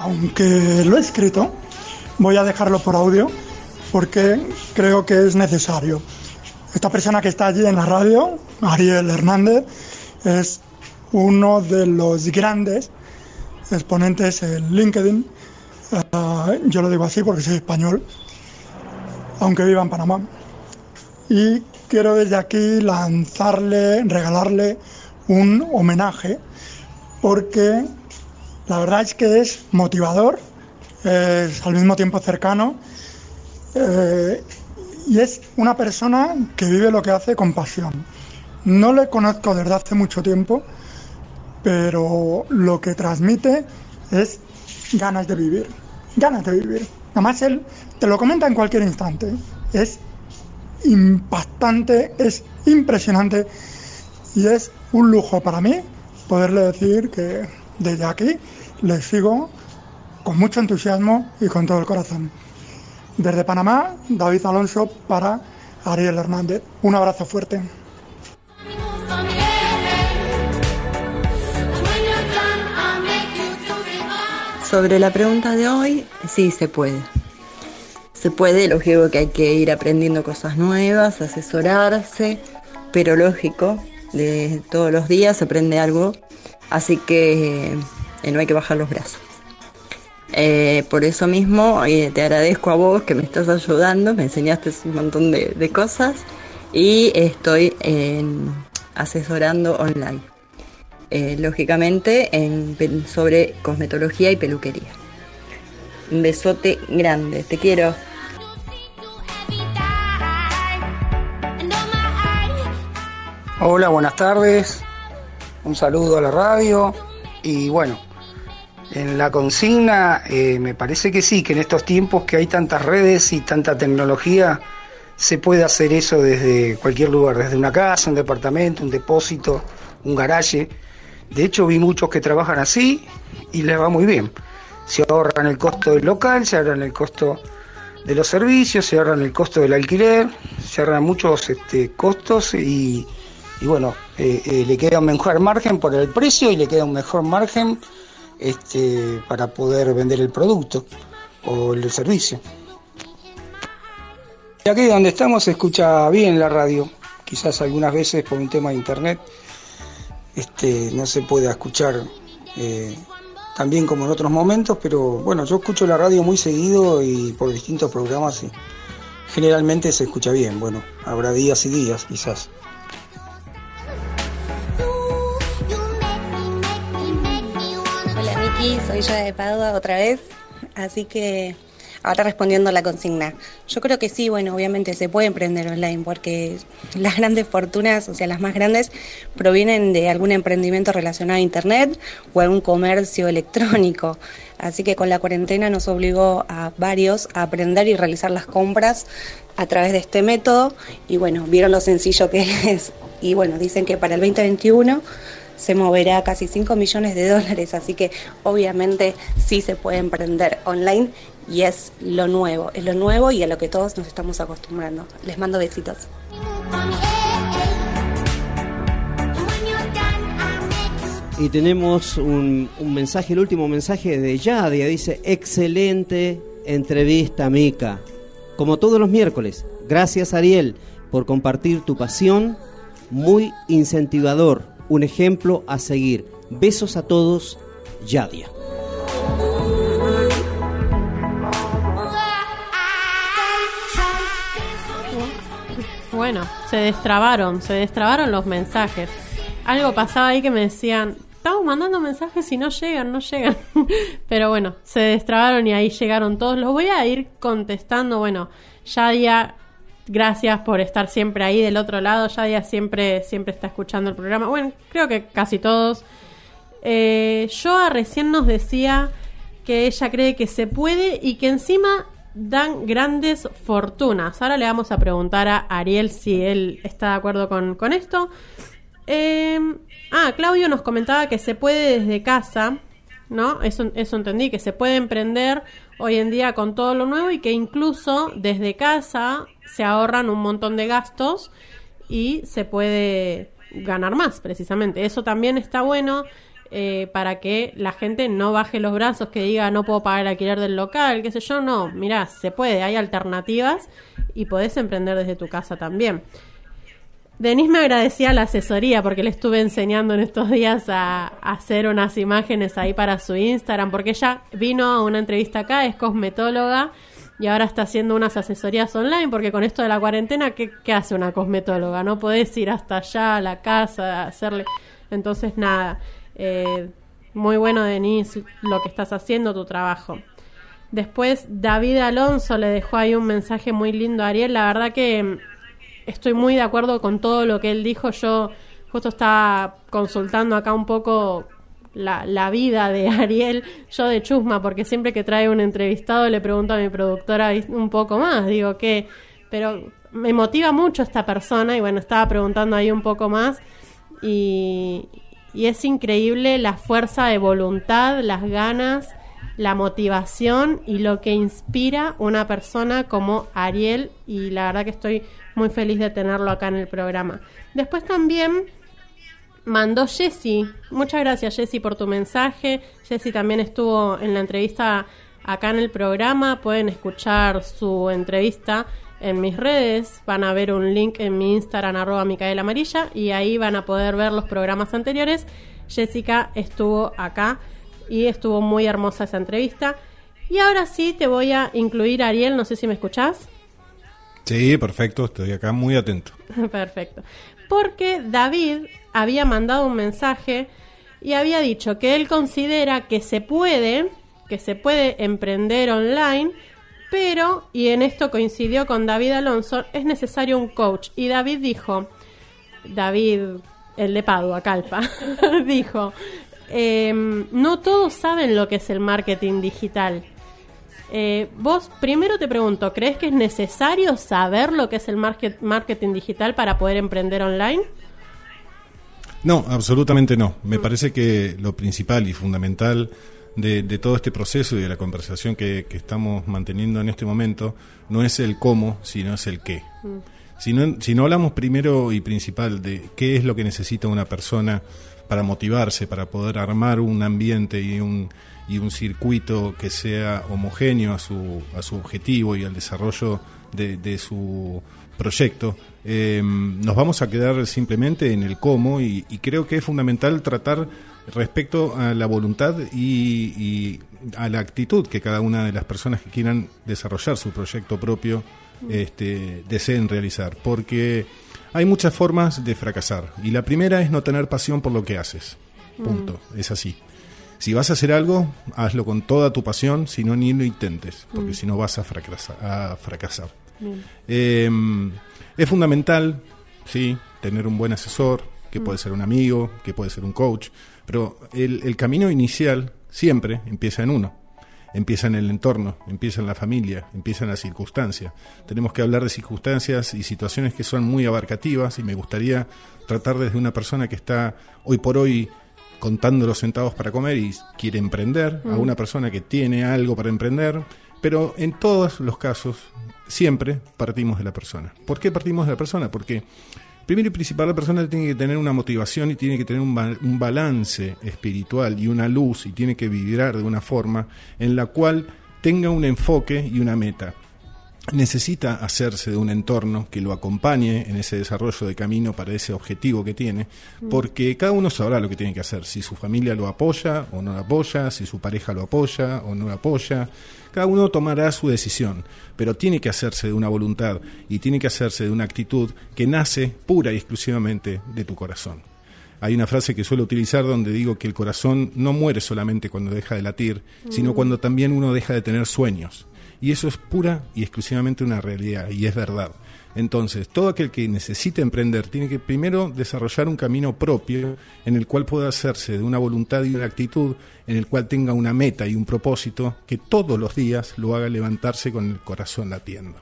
Aunque lo he escrito, voy a dejarlo por audio porque creo que es necesario. Esta persona que está allí en la radio, Ariel Hernández, es uno de los grandes exponentes en LinkedIn. Ah, yo lo digo así porque soy español, aunque viva en Panamá. Y quiero desde aquí lanzarle, regalarle un homenaje porque la verdad es que es motivador, es al mismo tiempo cercano eh, y es una persona que vive lo que hace con pasión. No le conozco desde hace mucho tiempo, pero lo que transmite es ganas de vivir, ganas de vivir. Además él te lo comenta en cualquier instante. Es impactante, es impresionante y es un lujo para mí poderle decir que desde aquí le sigo con mucho entusiasmo y con todo el corazón. Desde Panamá, David Alonso para Ariel Hernández. Un abrazo fuerte. Sobre la pregunta de hoy, sí se puede. Se puede, lógico que hay que ir aprendiendo cosas nuevas, asesorarse, pero lógico, de todos los días se aprende algo, así que eh, no hay que bajar los brazos. Eh, por eso mismo eh, te agradezco a vos que me estás ayudando, me enseñaste un montón de, de cosas y estoy asesorando online. Eh, lógicamente en, sobre cosmetología y peluquería. Un besote grande, te quiero. Hola, buenas tardes. Un saludo a la radio. Y bueno, En la consigna, eh, me parece que sí, que en estos tiempos que hay tantas redes y tanta tecnología, se puede hacer eso desde cualquier lugar, desde una casa, un departamento, un depósito, un garaje. De hecho, vi muchos que trabajan así y les va muy bien. Se ahorran el costo del local, se ahorran el costo de los servicios, se ahorran el costo del alquiler, se ahorran muchos este, costos y, y bueno, eh, eh, le queda un mejor margen por el precio y le queda un mejor margen este, para poder vender el producto o el servicio. Y aquí donde estamos se escucha bien la radio, quizás algunas veces por un tema de internet este, no se pueda escuchar eh, tan bien como en otros momentos, pero bueno, yo escucho la radio muy seguido y por distintos programas y generalmente se escucha bien. Bueno, habrá días y días quizás. Soy yo de Padua otra vez, así que ahora respondiendo a la consigna. Yo creo que sí, bueno, obviamente se puede emprender online porque las grandes fortunas, o sea, las más grandes, provienen de algún emprendimiento relacionado a Internet o algún comercio electrónico. Así que con la cuarentena nos obligó a varios a aprender y realizar las compras a través de este método y bueno, vieron lo sencillo que es. Y bueno, dicen que para el 2021 se moverá casi 5 millones de dólares, así que obviamente sí se puede emprender online y es lo nuevo, es lo nuevo y a lo que todos nos estamos acostumbrando. Les mando besitos. Y tenemos un, un mensaje, el último mensaje de Yadia. Dice, excelente entrevista, Mica. Como todos los miércoles. Gracias, Ariel, por compartir tu pasión. Muy incentivador. Un ejemplo a seguir. Besos a todos, Yadia. Bueno, se destrabaron, se destrabaron los mensajes. Algo pasaba ahí que me decían, estamos mandando mensajes y no llegan, no llegan. Pero bueno, se destrabaron y ahí llegaron todos. Los voy a ir contestando. Bueno, Yadia, gracias por estar siempre ahí del otro lado. Yadia siempre, siempre está escuchando el programa. Bueno, creo que casi todos. Eh, Joa recién nos decía que ella cree que se puede y que encima dan grandes fortunas. Ahora le vamos a preguntar a Ariel si él está de acuerdo con, con esto. Eh, ah, Claudio nos comentaba que se puede desde casa, ¿no? Eso, eso entendí, que se puede emprender hoy en día con todo lo nuevo y que incluso desde casa se ahorran un montón de gastos y se puede ganar más, precisamente. Eso también está bueno eh, para que la gente no baje los brazos, que diga no puedo pagar el alquiler del local, qué sé yo. No, mirá, se puede, hay alternativas y podés emprender desde tu casa también. Denise me agradecía la asesoría porque le estuve enseñando en estos días a, hacer unas imágenes ahí para su Instagram, porque ella vino a una entrevista acá, es cosmetóloga y ahora está haciendo unas asesorías online, porque con esto de la cuarentena, ¿qué, qué hace una cosmetóloga? No podés ir hasta allá a la casa, a hacerle... Entonces, nada, eh, muy bueno, Denise, lo que estás haciendo, tu trabajo. Después, David Alonso le dejó ahí un mensaje muy lindo a Ariel. La verdad que estoy muy de acuerdo con todo lo que él dijo. Yo justo estaba consultando acá un poco la, la vida de Ariel, yo de chusma, porque siempre que trae un entrevistado le pregunto a mi productora un poco más, digo que, pero me motiva mucho esta persona y bueno, estaba preguntando ahí un poco más. Y, y es increíble la fuerza de voluntad, las ganas, la motivación y lo que inspira una persona como Ariel. Y la verdad que estoy muy feliz de tenerlo acá en el programa. Después también mandó Jessy. Muchas gracias Jessy por tu mensaje. Jessy también estuvo en la entrevista acá en el programa. Pueden escuchar su entrevista en mis redes. Van a ver un link en mi Instagram arroba Micaela Amarilla y ahí van a poder ver los programas anteriores. Jessica estuvo acá y estuvo muy hermosa esa entrevista. Y ahora sí te voy a incluir, Ariel, no sé si me escuchás. Sí, perfecto, estoy acá muy atento. Perfecto. Porque David había mandado un mensaje y había dicho que él considera que se puede, que se puede emprender online, pero, y en esto coincidió con David Alonso, es necesario un coach. Y David dijo, David, el de Padua, Calpa, dijo, eh, no todos saben lo que es el marketing digital. Eh, vos primero te pregunto, ¿crees que es necesario saber lo que es el market- marketing digital para poder emprender online? No, absolutamente no. Me parece que lo principal y fundamental de, de todo este proceso y de la conversación que, que estamos manteniendo en este momento no es el cómo, sino es el qué. Si no, hablamos primero y principal de qué es lo que necesita una persona para motivarse, para poder armar un ambiente y un, y un circuito que sea homogéneo a su, a su objetivo y al desarrollo de, su proyecto, eh, nos vamos a quedar simplemente en el cómo y, creo que es fundamental tratar respecto a la voluntad y a la actitud que cada una de las personas que quieran desarrollar su proyecto propio este, deseen realizar, porque hay muchas formas de fracasar y la primera es no tener pasión por lo que haces. Punto, es así. Si vas a hacer algo, hazlo con toda tu pasión, si no, ni lo intentes, porque Mm. si no vas a fracasar. A fracasar. Bien. Eh, es fundamental, sí, tener un buen asesor, que Mm. puede ser un amigo, que puede ser un coach, pero el, el camino inicial siempre empieza en uno. Empieza en el entorno, empieza en la familia, empieza en la circunstancia. Tenemos que hablar de circunstancias y situaciones que son muy abarcativas y me gustaría tratar desde una persona que está hoy por hoy contando los centavos para comer y quiere emprender, a Mm. una persona que tiene algo para emprender, pero en todos los casos siempre partimos de la persona. ¿Por qué partimos de la persona? Porque primero y principal la persona tiene que tener una motivación y tiene que tener un, un balance espiritual y una luz y tiene que vibrar de una forma en la cual tenga un enfoque y una meta necesita hacerse de un entorno que lo acompañe en ese desarrollo de camino para ese objetivo que tiene, Mm. porque cada uno sabrá lo que tiene que hacer, si su familia lo apoya o no lo apoya, si su pareja lo apoya o no lo apoya, cada uno tomará su decisión, pero tiene que hacerse de una voluntad y tiene que hacerse de una actitud que nace pura y exclusivamente de tu corazón. Hay una frase que suelo utilizar donde digo que el corazón no muere solamente cuando deja de latir, sino Mm. cuando también uno deja de tener sueños. Y eso es pura y exclusivamente una realidad, y es verdad. Entonces, todo aquel que necesite emprender tiene que primero desarrollar un camino propio en el cual pueda hacerse de una voluntad y una actitud, en el cual tenga una meta y un propósito que todos los días lo haga levantarse con el corazón latiendo.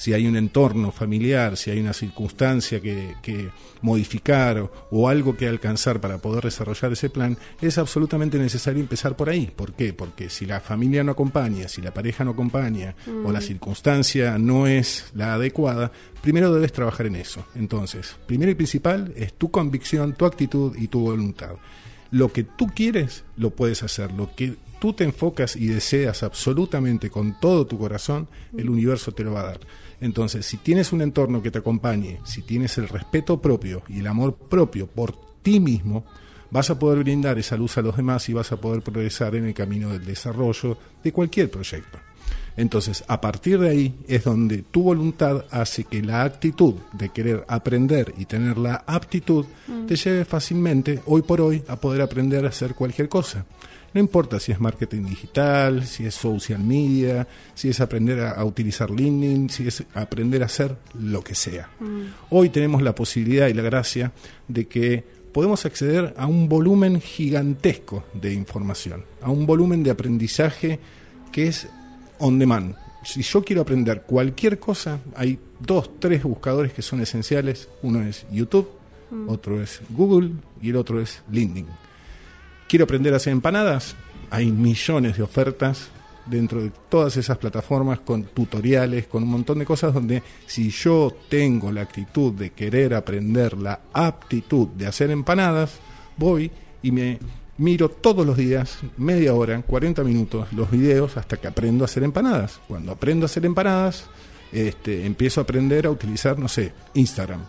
Si hay un entorno familiar, si hay una circunstancia que, que modificar o, o algo que alcanzar para poder desarrollar ese plan, es absolutamente necesario empezar por ahí. ¿Por qué? Porque si la familia no acompaña, si la pareja no acompaña o la Mm. circunstancia no es la adecuada, primero debes trabajar en eso. Entonces, primero y principal es tu convicción, tu actitud y tu voluntad. Lo que tú quieres, lo puedes hacer. Lo que tú te enfocas y deseas absolutamente con todo tu corazón, el universo te lo va a dar. Entonces, si tienes un entorno que te acompañe, si tienes el respeto propio y el amor propio por ti mismo, vas a poder brindar esa luz a los demás y vas a poder progresar en el camino del desarrollo de cualquier proyecto. Entonces, a partir de ahí es donde tu voluntad hace que la actitud de querer aprender y tener la aptitud Mm. te lleve fácilmente, hoy por hoy, a poder aprender a hacer cualquier cosa. No importa si es marketing digital, si es social media, si es aprender a, a utilizar LinkedIn, si es aprender a hacer lo que sea. Mm. Hoy tenemos la posibilidad y la gracia de que podemos acceder a un volumen gigantesco de información, a un volumen de aprendizaje que es on demand. Si yo quiero aprender cualquier cosa, hay dos, tres buscadores que son esenciales. Uno es YouTube, Mm. otro es Google y el otro es LinkedIn. ¿Quiero aprender a hacer empanadas? Hay millones de ofertas dentro de todas esas plataformas con tutoriales, con un montón de cosas donde si yo tengo la actitud de querer aprender la aptitud de hacer empanadas, voy y me miro todos los días, media hora, 40 minutos, los videos hasta que aprendo a hacer empanadas. Cuando aprendo a hacer empanadas, este, empiezo a aprender a utilizar, no sé, Instagram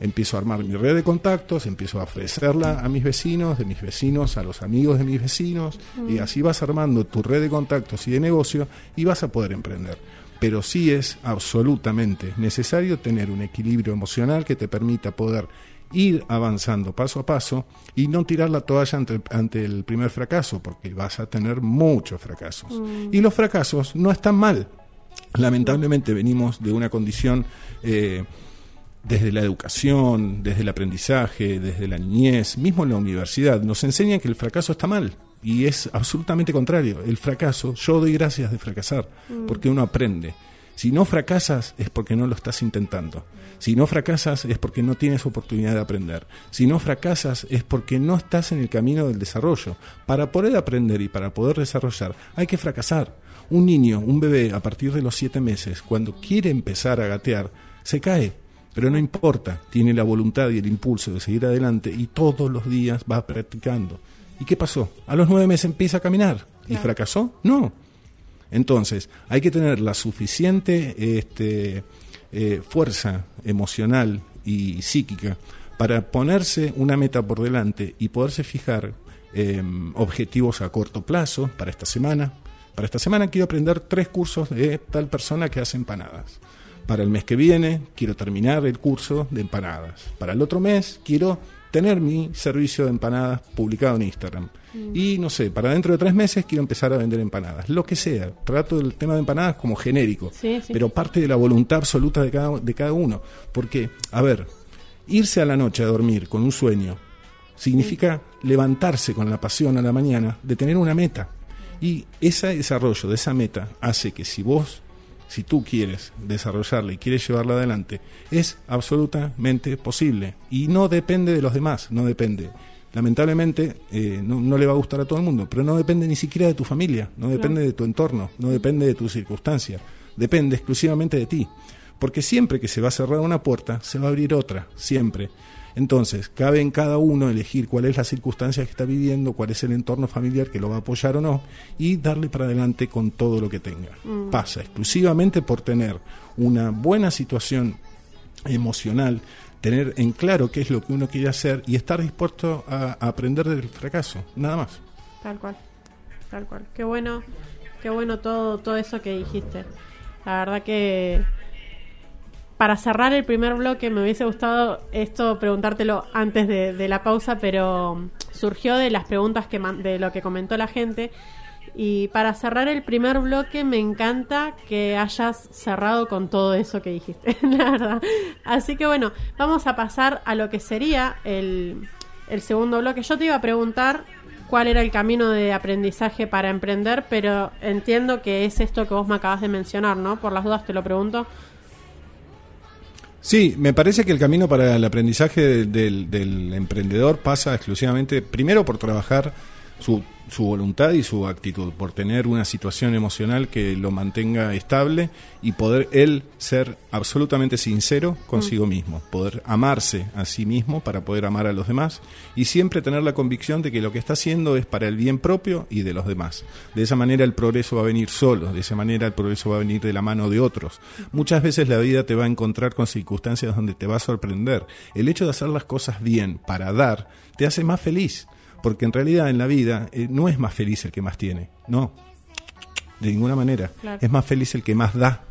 empiezo a armar mi red de contactos, empiezo a ofrecerla a mis vecinos, de mis vecinos a los amigos de mis vecinos, y así vas armando tu red de contactos y de negocio y vas a poder emprender. Pero sí es absolutamente necesario tener un equilibrio emocional que te permita poder ir avanzando paso a paso y no tirar la toalla ante, ante el primer fracaso, porque vas a tener muchos fracasos. Mm. Y los fracasos no están mal. Lamentablemente venimos de una condición... eh, desde la educación, desde el aprendizaje, desde la niñez, mismo en la universidad, nos enseñan que el fracaso está mal. Y es absolutamente contrario. El fracaso, yo doy gracias de fracasar, Mm. porque uno aprende. Si no fracasas es porque no lo estás intentando. Si no fracasas es porque no tienes oportunidad de aprender. Si no fracasas es porque no estás en el camino del desarrollo. Para poder aprender y para poder desarrollar hay que fracasar. Un niño, un bebé a partir de los siete meses, cuando quiere empezar a gatear, se cae. Pero no importa, tiene la voluntad y el impulso de seguir adelante y todos los días va practicando. ¿Y qué pasó? A los nueve meses empieza a caminar. ¿Y Claro. fracasó? No. Entonces, hay que tener la suficiente este, eh, fuerza emocional y psíquica para ponerse una meta por delante y poderse fijar eh, objetivos a corto plazo para esta semana. Para esta semana quiero aprender tres cursos de tal persona que hace empanadas. Para el mes que viene quiero terminar el curso de empanadas. Para el otro mes quiero tener mi servicio de empanadas publicado en Instagram. Y no sé, para dentro de tres meses quiero empezar a vender empanadas. Lo que sea. Trato el tema de empanadas como genérico. Sí, sí. Pero parte de la voluntad absoluta de cada, de cada uno. Porque, a ver, irse a la noche a dormir con un sueño significa levantarse con la pasión a la mañana de tener una meta. Y ese desarrollo de esa meta hace que si vos, si tú quieres desarrollarla y quieres llevarla adelante, es absolutamente posible. Y no depende de los demás, no depende. Lamentablemente eh, no, no le va a gustar a todo el mundo, pero no depende ni siquiera de tu familia, no depende de tu entorno, no depende de tus circunstancias, depende exclusivamente de ti. Porque siempre que se va a cerrar una puerta, se va a abrir otra, siempre. Entonces, cabe en cada uno elegir cuál es la circunstancia que está viviendo, cuál es el entorno familiar que lo va a apoyar o no, y darle para adelante con todo lo que tenga. Mm. Pasa exclusivamente por tener una buena situación emocional, tener en claro qué es lo que uno quiere hacer y estar dispuesto a, a aprender del fracaso, nada más. Tal cual. Tal cual. Qué bueno, qué bueno todo, todo eso que dijiste. La verdad que para cerrar el primer bloque me hubiese gustado esto preguntártelo antes de, de la pausa, pero surgió de las preguntas que de lo que comentó la gente. Y para cerrar el primer bloque me encanta que hayas cerrado con todo eso que dijiste, la verdad. Así que bueno, vamos a pasar a lo que sería el, el segundo bloque. Yo te iba a preguntar cuál era el camino de aprendizaje para emprender, pero entiendo que es esto que vos me acabas de mencionar, ¿no? Por las dudas te lo pregunto. Sí, me parece que el camino para el aprendizaje del, del- emprendedor pasa exclusivamente, primero por trabajar su, su voluntad y su actitud, por tener una situación emocional que lo mantenga estable y poder él ser absolutamente sincero consigo mismo, poder amarse a sí mismo para poder amar a los demás y siempre tener la convicción de que lo que está haciendo es para el bien propio y de los demás. De esa manera el progreso va a venir solo, de esa manera el progreso va a venir de la mano de otros. Muchas veces la vida te va a encontrar con circunstancias donde te va a sorprender. El hecho de hacer las cosas bien para dar te hace más feliz, porque en realidad en la vida eh, no es más feliz el que más tiene, no, de ninguna manera. Claro. Es más feliz el que más da,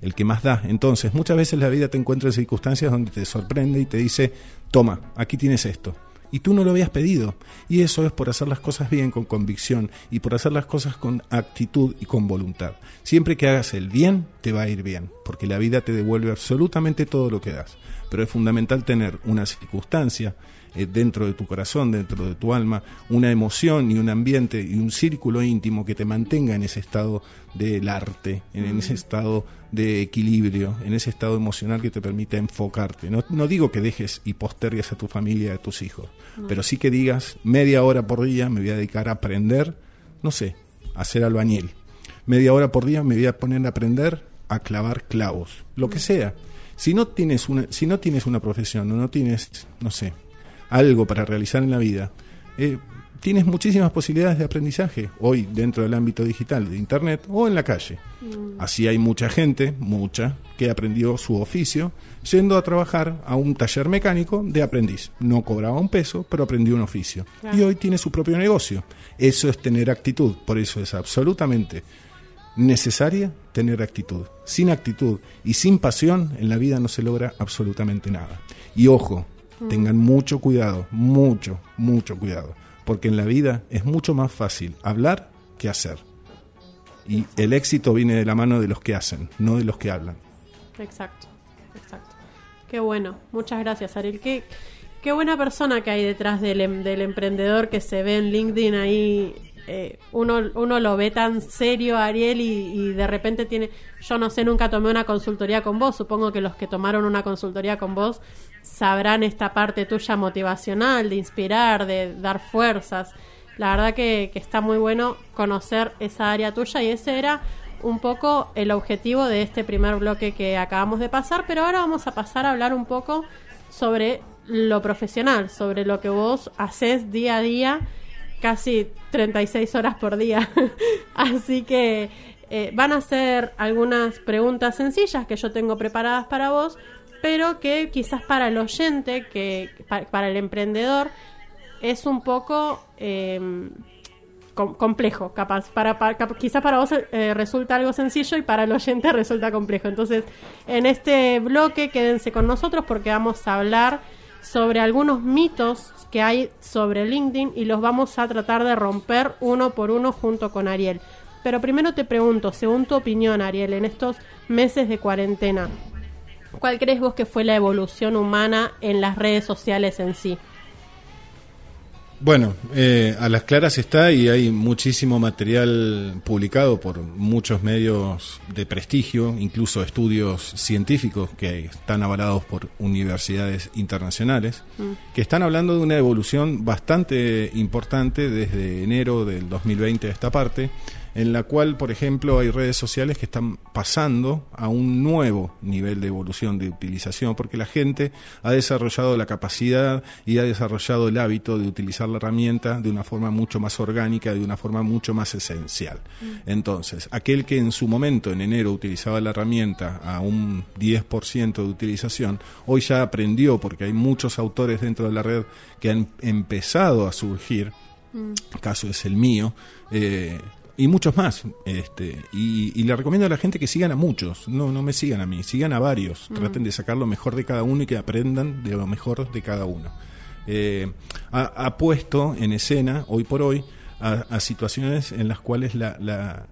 el que más da. Entonces, muchas veces la vida te encuentra en circunstancias donde te sorprende y te dice, toma, aquí tienes esto. Y tú no lo habías pedido. Y eso es por hacer las cosas bien, con convicción, y por hacer las cosas con actitud y con voluntad. Siempre que hagas el bien, te va a ir bien, porque la vida te devuelve absolutamente todo lo que das. Pero es fundamental tener una circunstancia eh, dentro de tu corazón, dentro de tu alma, una emoción y un ambiente y un círculo íntimo que te mantenga en ese estado del arte, en, ese estado de equilibrio, en ese estado emocional que te permite enfocarte. No, no digo que dejes y postergues a tu familia, a tus hijos, No. pero sí que digas media hora por día me voy a dedicar a aprender, no sé, a ser albañil. Media hora por día me voy a poner a aprender a clavar clavos, lo que sea. Si no tienes una, si no tienes una profesión no tienes, no sé, algo para realizar en la vida, eh, tienes muchísimas posibilidades de aprendizaje hoy dentro del ámbito digital, de Internet o en la calle. Así hay mucha gente, mucha, que aprendió su oficio yendo a trabajar a un taller mecánico de aprendiz. No cobraba un peso, pero aprendió un oficio. Claro. Y hoy tiene su propio negocio. Eso es tener actitud. Por eso es absolutamente necesaria tener actitud. Sin actitud y sin pasión en la vida no se logra absolutamente nada. Y ojo, Mm. tengan mucho cuidado, mucho, mucho cuidado, porque en la vida es mucho más fácil hablar que hacer. Y el éxito viene de la mano de los que hacen, no de los que hablan. Exacto, exacto. Qué bueno, muchas gracias Ariel. Qué, qué buena persona que hay detrás del, em- del emprendedor que se ve en LinkedIn ahí. eh, uno, uno lo ve tan serio, Ariel, y, y de repente tiene... Yo no sé, nunca tomé una consultoría con vos. Supongo que los que tomaron una consultoría con vos sabrán esta parte tuya motivacional, de inspirar, de dar fuerzas. La verdad que, que está muy bueno conocer esa área tuya y ese era un poco el objetivo de este primer bloque que acabamos de pasar, pero ahora vamos a pasar a hablar un poco sobre lo profesional, sobre lo que vos haces día a día, casi 36 horas por día. Así que eh, van a ser algunas preguntas sencillas que yo tengo preparadas para vos, pero que quizás para el oyente, que pa- para el emprendedor, es un poco eh, com- complejo, capaz. Para, para- quizás para vos eh, resulta algo sencillo y para el oyente resulta complejo. Entonces, en este bloque quédense con nosotros porque vamos a hablar sobre algunos mitos que hay sobre LinkedIn y los vamos a tratar de romper uno por uno junto con Ariel. Pero primero te pregunto, según tu opinión, Ariel, en estos meses de cuarentena, ¿cuál crees vos que fue la evolución humana en las redes sociales en sí? Bueno, eh, a las claras está y hay muchísimo material publicado por muchos medios de prestigio, incluso estudios científicos que están avalados por universidades internacionales, Mm. que están hablando de una evolución bastante importante desde enero del 2020 a esta parte, en la cual, por ejemplo, hay redes sociales que están pasando a un nuevo nivel de evolución de utilización, porque la gente ha desarrollado la capacidad y ha desarrollado el hábito de utilizar la herramienta de una forma mucho más orgánica, de una forma mucho más esencial. Entonces, aquel que en su momento, en enero, utilizaba la herramienta a un 10% de utilización, hoy ya aprendió, porque hay muchos autores dentro de la red que han empezado a surgir, el caso es el mío, eh, y muchos más. Este, y, y le recomiendo a la gente que sigan a muchos, no, no me sigan a mí, sigan a varios, Mm. traten de sacar lo mejor de cada uno y que aprendan de lo mejor de cada uno. Eh, ha, ha puesto en escena, hoy por hoy, a, a situaciones en las cuales la, la,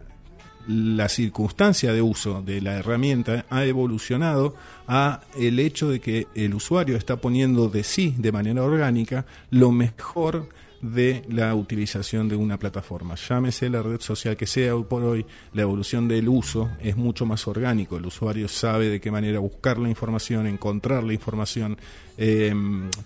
la circunstancia de uso de la herramienta ha evolucionado a el hecho de que el usuario está poniendo de sí de manera orgánica lo mejor de la utilización de una plataforma. Llámese la red social que sea hoy por hoy, la evolución del uso es mucho más orgánico. El usuario sabe de qué manera buscar la información, encontrar la información. Eh,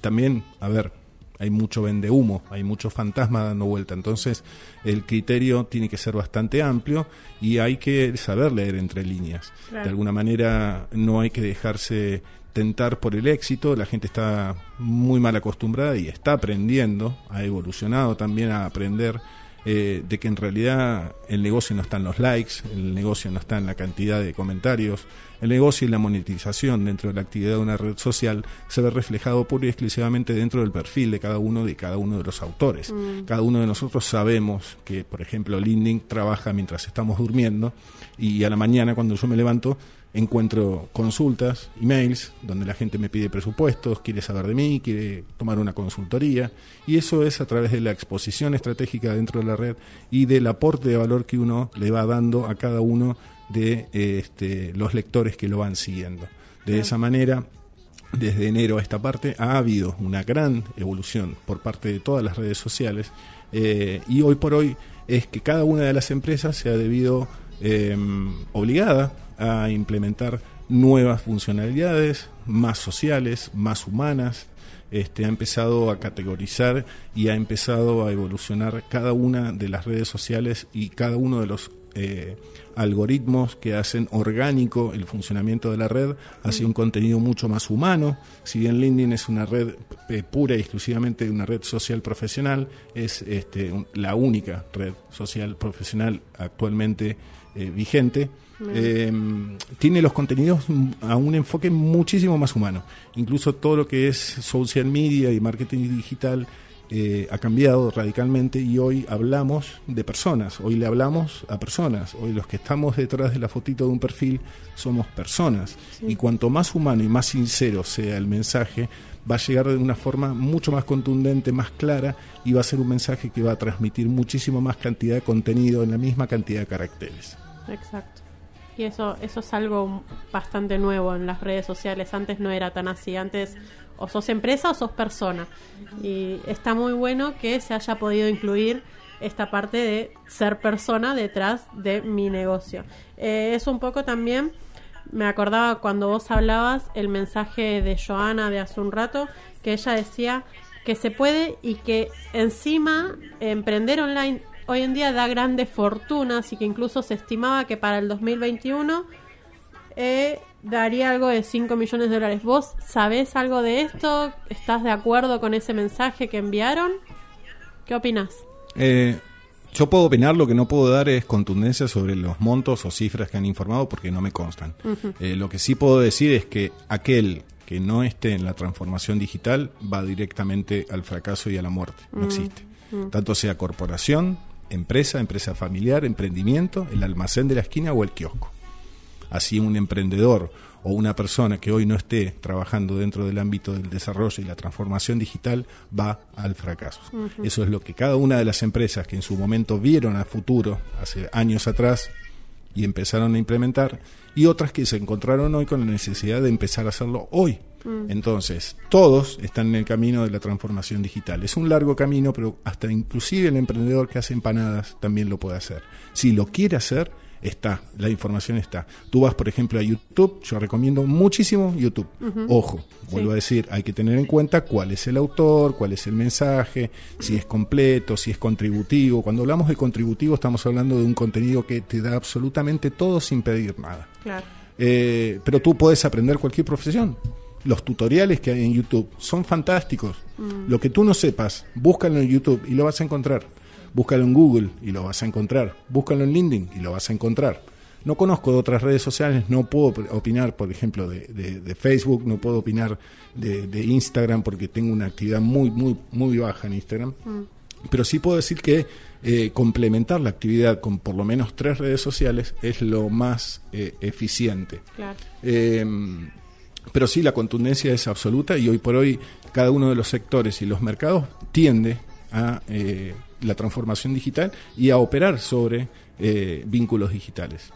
también, a ver, hay mucho vende humo, hay mucho fantasma dando vuelta. Entonces, el criterio tiene que ser bastante amplio y hay que saber leer entre líneas. Claro. De alguna manera, no hay que dejarse tentar por el éxito. La gente está muy mal acostumbrada y está aprendiendo, ha evolucionado también a aprender. eh, de que en realidad el negocio no está en los likes, el negocio no está en la cantidad de comentarios, el negocio y la monetización dentro de la actividad de una red social se ve reflejado pura y exclusivamente dentro del perfil de cada uno de cada uno de los autores. Mm. Cada uno de nosotros sabemos que, por ejemplo, LinkedIn trabaja mientras estamos durmiendo y a la mañana cuando yo me levanto encuentro consultas, emails, donde la gente me pide presupuestos, quiere saber de mí, quiere tomar una consultoría, y eso es a través de la exposición estratégica dentro de la red y del aporte de valor que uno le va dando a cada uno de este, los lectores que lo van siguiendo. De esa manera, desde enero a esta parte ha habido una gran evolución por parte de todas las redes sociales eh, y hoy por hoy es que cada una de las empresas se ha debido eh, obligada a implementar nuevas funcionalidades más sociales, más humanas, este, ha empezado a categorizar y ha empezado a evolucionar cada una de las redes sociales y cada uno de los eh, algoritmos que hacen orgánico el funcionamiento de la red hacia un contenido mucho más humano. Si bien LinkedIn es una red eh, pura y exclusivamente una red social profesional, es este, la única red social profesional actualmente eh, vigente. Eh, tiene los contenidos a un enfoque muchísimo más humano. Incluso todo lo que es social media y marketing digital eh, ha cambiado radicalmente y hoy hablamos de personas, hoy le hablamos a personas, hoy los que estamos detrás de la fotito de un perfil somos personas Sí. y cuanto más humano y más sincero sea el mensaje, va a llegar de una forma mucho más contundente, más clara y va a ser un mensaje que va a transmitir muchísimo más cantidad de contenido en la misma cantidad de caracteres. Exacto. Y eso, eso es algo bastante nuevo en las redes sociales. Antes no era tan así. Antes o sos empresa o sos persona. Y está muy bueno que se haya podido incluir esta parte de ser persona detrás de mi negocio. Eh, es un poco también, me acordaba cuando vos hablabas el mensaje de Joana de hace un rato, que ella decía que se puede y que encima emprender online hoy en día da grandes fortunas y que incluso se estimaba que para el 2021 eh, daría algo de 5 millones de dólares. ¿Vos sabés algo de esto? ¿Estás de acuerdo con ese mensaje que enviaron? ¿Qué opinas? Eh, yo puedo opinar, lo que no puedo dar es contundencia sobre los montos o cifras que han informado porque no me constan. Eh, lo que sí puedo decir es que aquel que no esté en la transformación digital va directamente al fracaso y a la muerte. No Mm, existe. mm. Tanto sea corporación, empresa, empresa familiar, emprendimiento, el almacén de la esquina o el kiosco. Así un emprendedor o una persona que hoy no esté trabajando dentro del ámbito del desarrollo y la transformación digital va al fracaso. Eso es lo que cada una de las empresas que en su momento vieron a futuro, hace años atrás, y empezaron a implementar, y otras que se encontraron hoy con la necesidad de empezar a hacerlo hoy. Mm. Entonces, todos están en el camino de la transformación digital. Es un largo camino, pero hasta inclusive el emprendedor que hace empanadas también lo puede hacer. Si lo quiere hacer, está, la información está. Tú vas, por ejemplo, a YouTube, yo recomiendo muchísimo YouTube. Ojo, vuelvo Sí. a decir, hay que tener en cuenta cuál es el autor, cuál es el mensaje, si es completo, si es contributivo. Cuando hablamos de contributivo estamos hablando de un contenido que te da absolutamente todo sin pedir nada. Claro. Eh, pero tú puedes aprender cualquier profesión. Los tutoriales que hay en YouTube son fantásticos. Mm. Lo que tú no sepas, búscalo en YouTube y lo vas a encontrar. Búscalo en Google y lo vas a encontrar. Búscalo en LinkedIn y lo vas a encontrar. No conozco de otras redes sociales, no puedo op- opinar, por ejemplo, de, de- de Facebook, no puedo opinar de, de Instagram porque tengo una actividad muy, muy, muy baja en Instagram. Mm. Pero sí puedo decir que eh, complementar la actividad con por lo menos tres redes sociales es lo más eh, eficiente. Claro. Eh, pero sí, la contundencia es absoluta y hoy por hoy cada uno de los sectores y los mercados tiende a eh, la transformación digital y a operar sobre eh, vínculos digitales.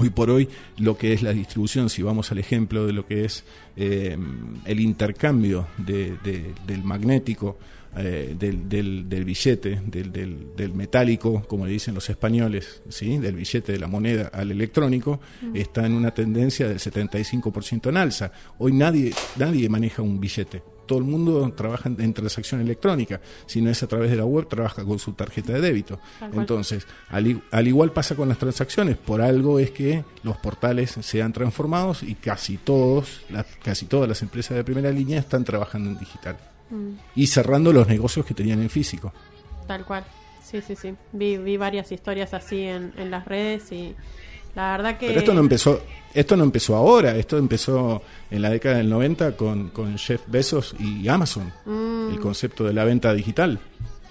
Hoy por hoy lo que es la distribución, si vamos al ejemplo de lo que es eh, el intercambio de- de- del magnético, eh, del, del- del billete, del, del- metálico, como le dicen los españoles, ¿sí? del billete de la moneda al electrónico, Mm. está en una tendencia del 75% en alza. Hoy nadie, nadie maneja un billete. Todo el mundo trabaja en, transacción electrónica. Si no es a través de la web, trabaja con su tarjeta de débito. Entonces, al, al igual pasa con las transacciones. Por algo es que los portales se han transformado y casi todos, la- casi todas las empresas de primera línea están trabajando en digital Mm. y cerrando los negocios que tenían en físico. Tal cual. Sí, sí, sí. Vi, vi varias historias así en, en las redes y la verdad que... Pero esto no empezó, esto no empezó ahora, esto empezó en la década del 90 con, con Jeff Bezos y Amazon, Mm. el concepto de la venta digital.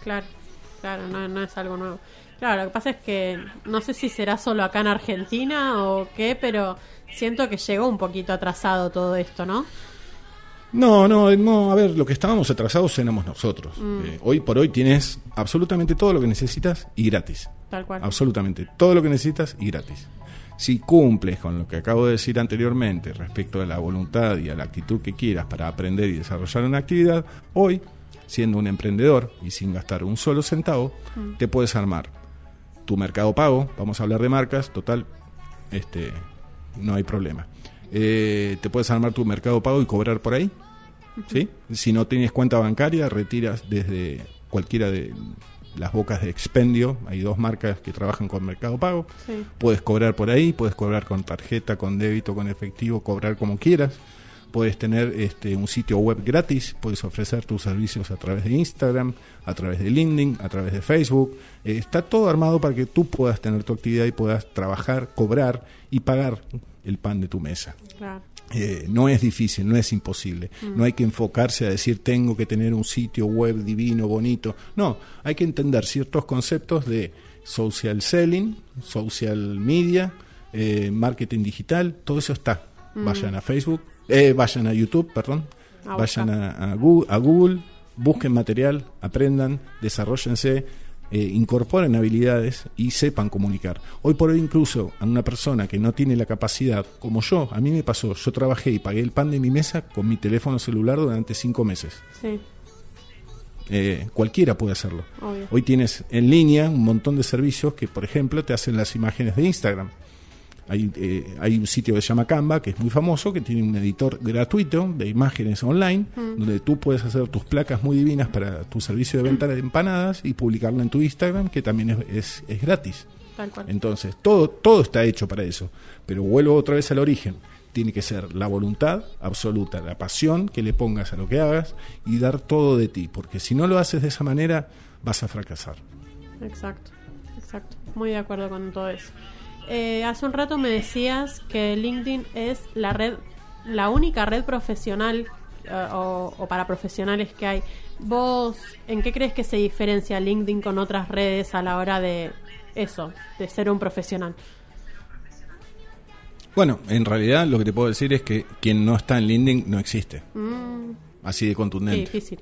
Claro, claro, no, no es algo nuevo. Claro, lo que pasa es que no sé si será solo acá en Argentina o qué, pero siento que llegó un poquito atrasado todo esto, ¿no? No, no, no, a ver, lo que estábamos atrasados éramos nosotros. Mm. Eh, hoy por hoy tienes absolutamente todo lo que necesitas y gratis. Tal cual. Absolutamente todo lo que necesitas y gratis. Si cumples con lo que acabo de decir anteriormente respecto a la voluntad y a la actitud que quieras para aprender y desarrollar una actividad, hoy, siendo un emprendedor y sin gastar un solo centavo, Mm. te puedes armar tu mercado pago, vamos a hablar de marcas, total, este, no hay problema. Eh, te puedes armar tu mercado pago y cobrar por ahí, ¿sí? Si no tienes cuenta bancaria, retiras desde cualquiera de las bocas de expendio, hay dos marcas que trabajan con mercado pago, Sí. puedes cobrar por ahí, puedes cobrar con tarjeta, con débito, con efectivo, cobrar como quieras. Puedes tener este, un sitio web gratis, puedes ofrecer tus servicios a través de Instagram, a través de LinkedIn, a través de Facebook. Eh, está todo armado para que tú puedas tener tu actividad y puedas trabajar, cobrar y pagar el pan de tu mesa. Claro. Eh, no es difícil, no es imposible. Mm. No hay que enfocarse a decir tengo que tener un sitio web divino, bonito. No, hay que entender ciertos conceptos de social selling, social media, eh, marketing digital, todo eso está. Mm. Vayan a Facebook, eh, vayan a YouTube, perdón, A vayan a Google, a Google, busquen material, aprendan, desarrollense, eh, incorporen habilidades y sepan comunicar. Hoy por hoy incluso a una persona que no tiene la capacidad, como yo, a mí me pasó, yo trabajé y pagué el pan de mi mesa con mi teléfono celular durante cinco meses. Sí, Eh, cualquiera puede hacerlo. obvio. Hoy tienes en línea un montón de servicios que, por ejemplo, te hacen las imágenes de Instagram. Hay, eh, hay un sitio que se llama Canva, que es muy famoso, que tiene un editor gratuito de imágenes online, Mm. donde tú puedes hacer tus placas muy divinas para tu servicio de venta de empanadas y publicarla en tu Instagram, que también es, es- es gratis. Tal cual. Entonces, todo, todo está hecho para eso. Pero vuelvo otra vez al origen. Tiene que ser la voluntad absoluta, la pasión que le pongas a lo que hagas y dar todo de ti. Porque si no lo haces de esa manera, vas a fracasar. Exacto, exacto. Muy de acuerdo con todo eso. Eh, hace un rato me decías que LinkedIn es la red, la única red profesional eh, o, o para profesionales que hay. ¿Vos en qué crees que se diferencia LinkedIn con otras redes a la hora de eso, de ser un profesional? Bueno, en realidad lo que te puedo decir es que quien no está en LinkedIn no existe. Mm, Así de contundente. difícil.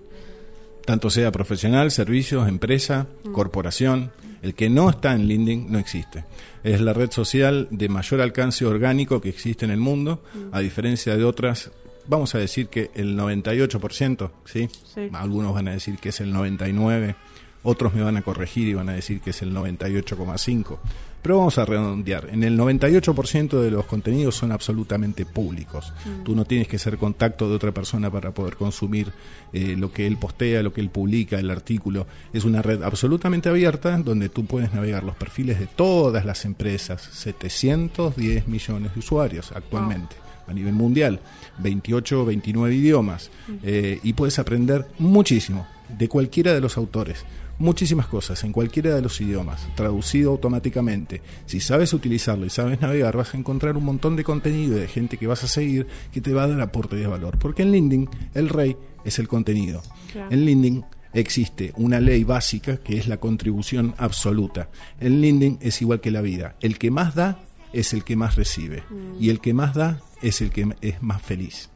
Tanto sea profesional, servicios, empresa, Mm. corporación. El que no está en LinkedIn no existe. Es la red social de mayor alcance orgánico que existe en el mundo, Mm. a diferencia de otras. Vamos a decir que el 98%, ¿sí? Sí. Algunos van a decir que es el 99%, otros me van a corregir y van a decir que es el 98,5%. Pero vamos a redondear. En el 98% de los contenidos son absolutamente públicos. Mm. Tú no tienes que ser contacto de otra persona para poder consumir eh, lo que él postea, lo que él publica, el artículo. Es una red absolutamente abierta donde tú puedes navegar los perfiles de todas las empresas. 710 millones de usuarios actualmente a nivel mundial. 28 o 29 idiomas. Eh, y puedes aprender muchísimo de cualquiera de los autores muchísimas cosas en cualquiera de los idiomas, traducido automáticamente. Si sabes utilizarlo y sabes navegar, vas a encontrar un montón de contenido y de gente que vas a seguir que te va a dar aporte de valor. Porque en LinkedIn el rey es el contenido. Claro. En LinkedIn existe una ley básica que es la contribución absoluta. En LinkedIn es igual que la vida. El que más da es el que más recibe. Mm. Y el que más da es el que es más feliz.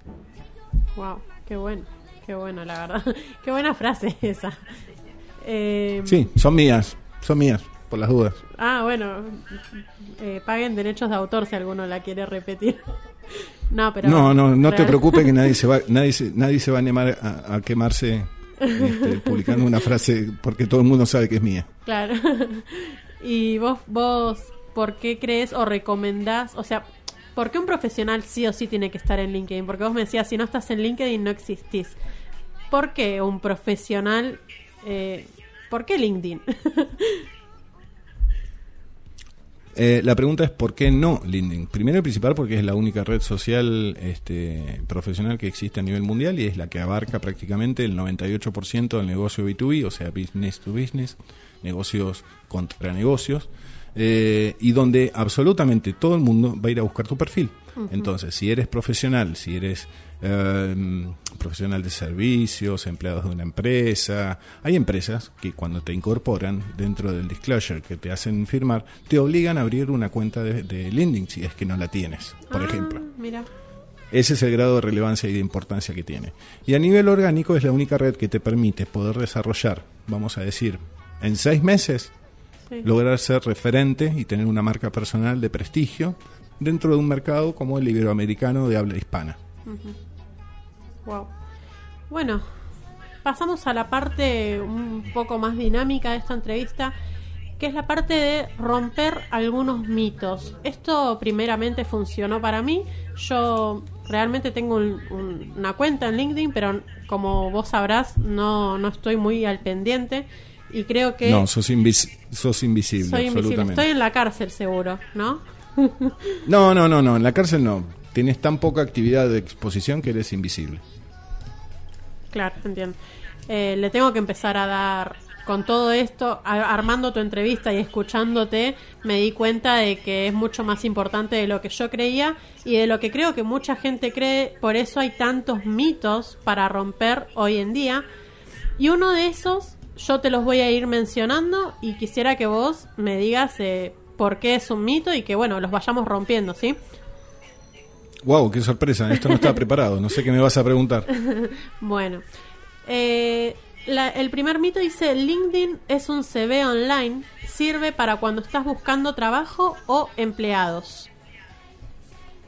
Wow, qué bueno, qué bueno, la verdad. qué buena frase esa. Eh, Sí, son mías, son mías, por las dudas. Ah, bueno, eh, paguen derechos de autor si alguno la quiere repetir. no, pero No, no, no te preocupes que nadie se va, nadie se, nadie se va a animar a, a quemarse este, publicando una frase porque todo el mundo sabe que es mía. Claro. y vos, vos, ¿por qué crees o recomendás? O sea, ¿por qué un profesional sí o sí tiene que estar en LinkedIn? Porque vos me decías, si no estás en LinkedIn no existís. ¿Por qué un profesional? Eh, ¿Por qué LinkedIn? Eh, la pregunta es ¿por qué no LinkedIn? Primero y principal porque es la única red social este, profesional que existe a nivel mundial y es la que abarca prácticamente el 98% del negocio B2B, o sea, business to business, negocios contra negocios, eh, y donde absolutamente todo el mundo va a ir a buscar tu perfil. Entonces, si eres profesional, si eres eh, profesional de servicios, empleados de una empresa, hay empresas que cuando te incorporan dentro del disclosure que te hacen firmar, te obligan a abrir una cuenta de, de LinkedIn si es que no la tienes, por Ah, ejemplo. Mira. Ese es el grado de relevancia y de importancia que tiene. Y a nivel orgánico es la única red que te permite poder desarrollar, vamos a decir, en seis meses, Sí. lograr ser referente y tener una marca personal de prestigio dentro de un mercado como el iberoamericano de habla hispana. Wow. Bueno, pasamos a la parte un poco más dinámica de esta entrevista, que es la parte de romper algunos mitos. Esto primeramente funcionó para mí. Yo realmente tengo un- un- una cuenta en LinkedIn, pero como vos sabrás, no, no estoy muy al pendiente. Y creo que No, sos, invis- sos invisible, soy invisible. absolutamente. Estoy en la cárcel seguro, ¿no? No, no, no, no, en la cárcel no. Tienes tan poca actividad de exposición que eres invisible. Claro, entiendo. Eh, le tengo que empezar a dar con todo esto, armando tu entrevista y escuchándote, me di cuenta de que es mucho más importante de lo que yo creía y de lo que creo que mucha gente cree. Por eso hay tantos mitos para romper hoy en día. Y uno de esos, yo te los voy a ir mencionando y quisiera que vos me digas eh, por qué es un mito y que, bueno, los vayamos rompiendo, ¿sí? Wow, qué sorpresa, esto no estaba preparado, no sé qué me vas a preguntar. bueno, eh, La- el primer mito dice, LinkedIn es un CV online, sirve para cuando estás buscando trabajo o empleados.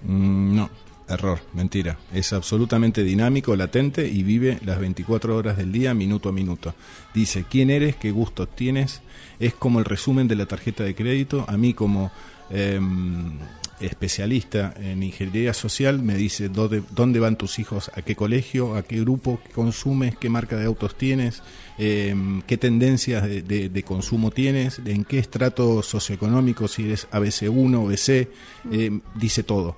Mm, no, error, mentira. Es absolutamente dinámico, latente y vive las 24 horas del día, minuto a minuto. Dice quién eres, qué gustos tienes. Es como el resumen de la tarjeta de crédito. A mí como em, especialista en ingeniería social me dice dónde, dónde van tus hijos, a qué colegio, a qué grupo qué consumes, qué marca de autos tienes, em, qué tendencias de, de- de consumo tienes, en qué estrato socioeconómico, si eres ABC1, ABC, em, dice todo.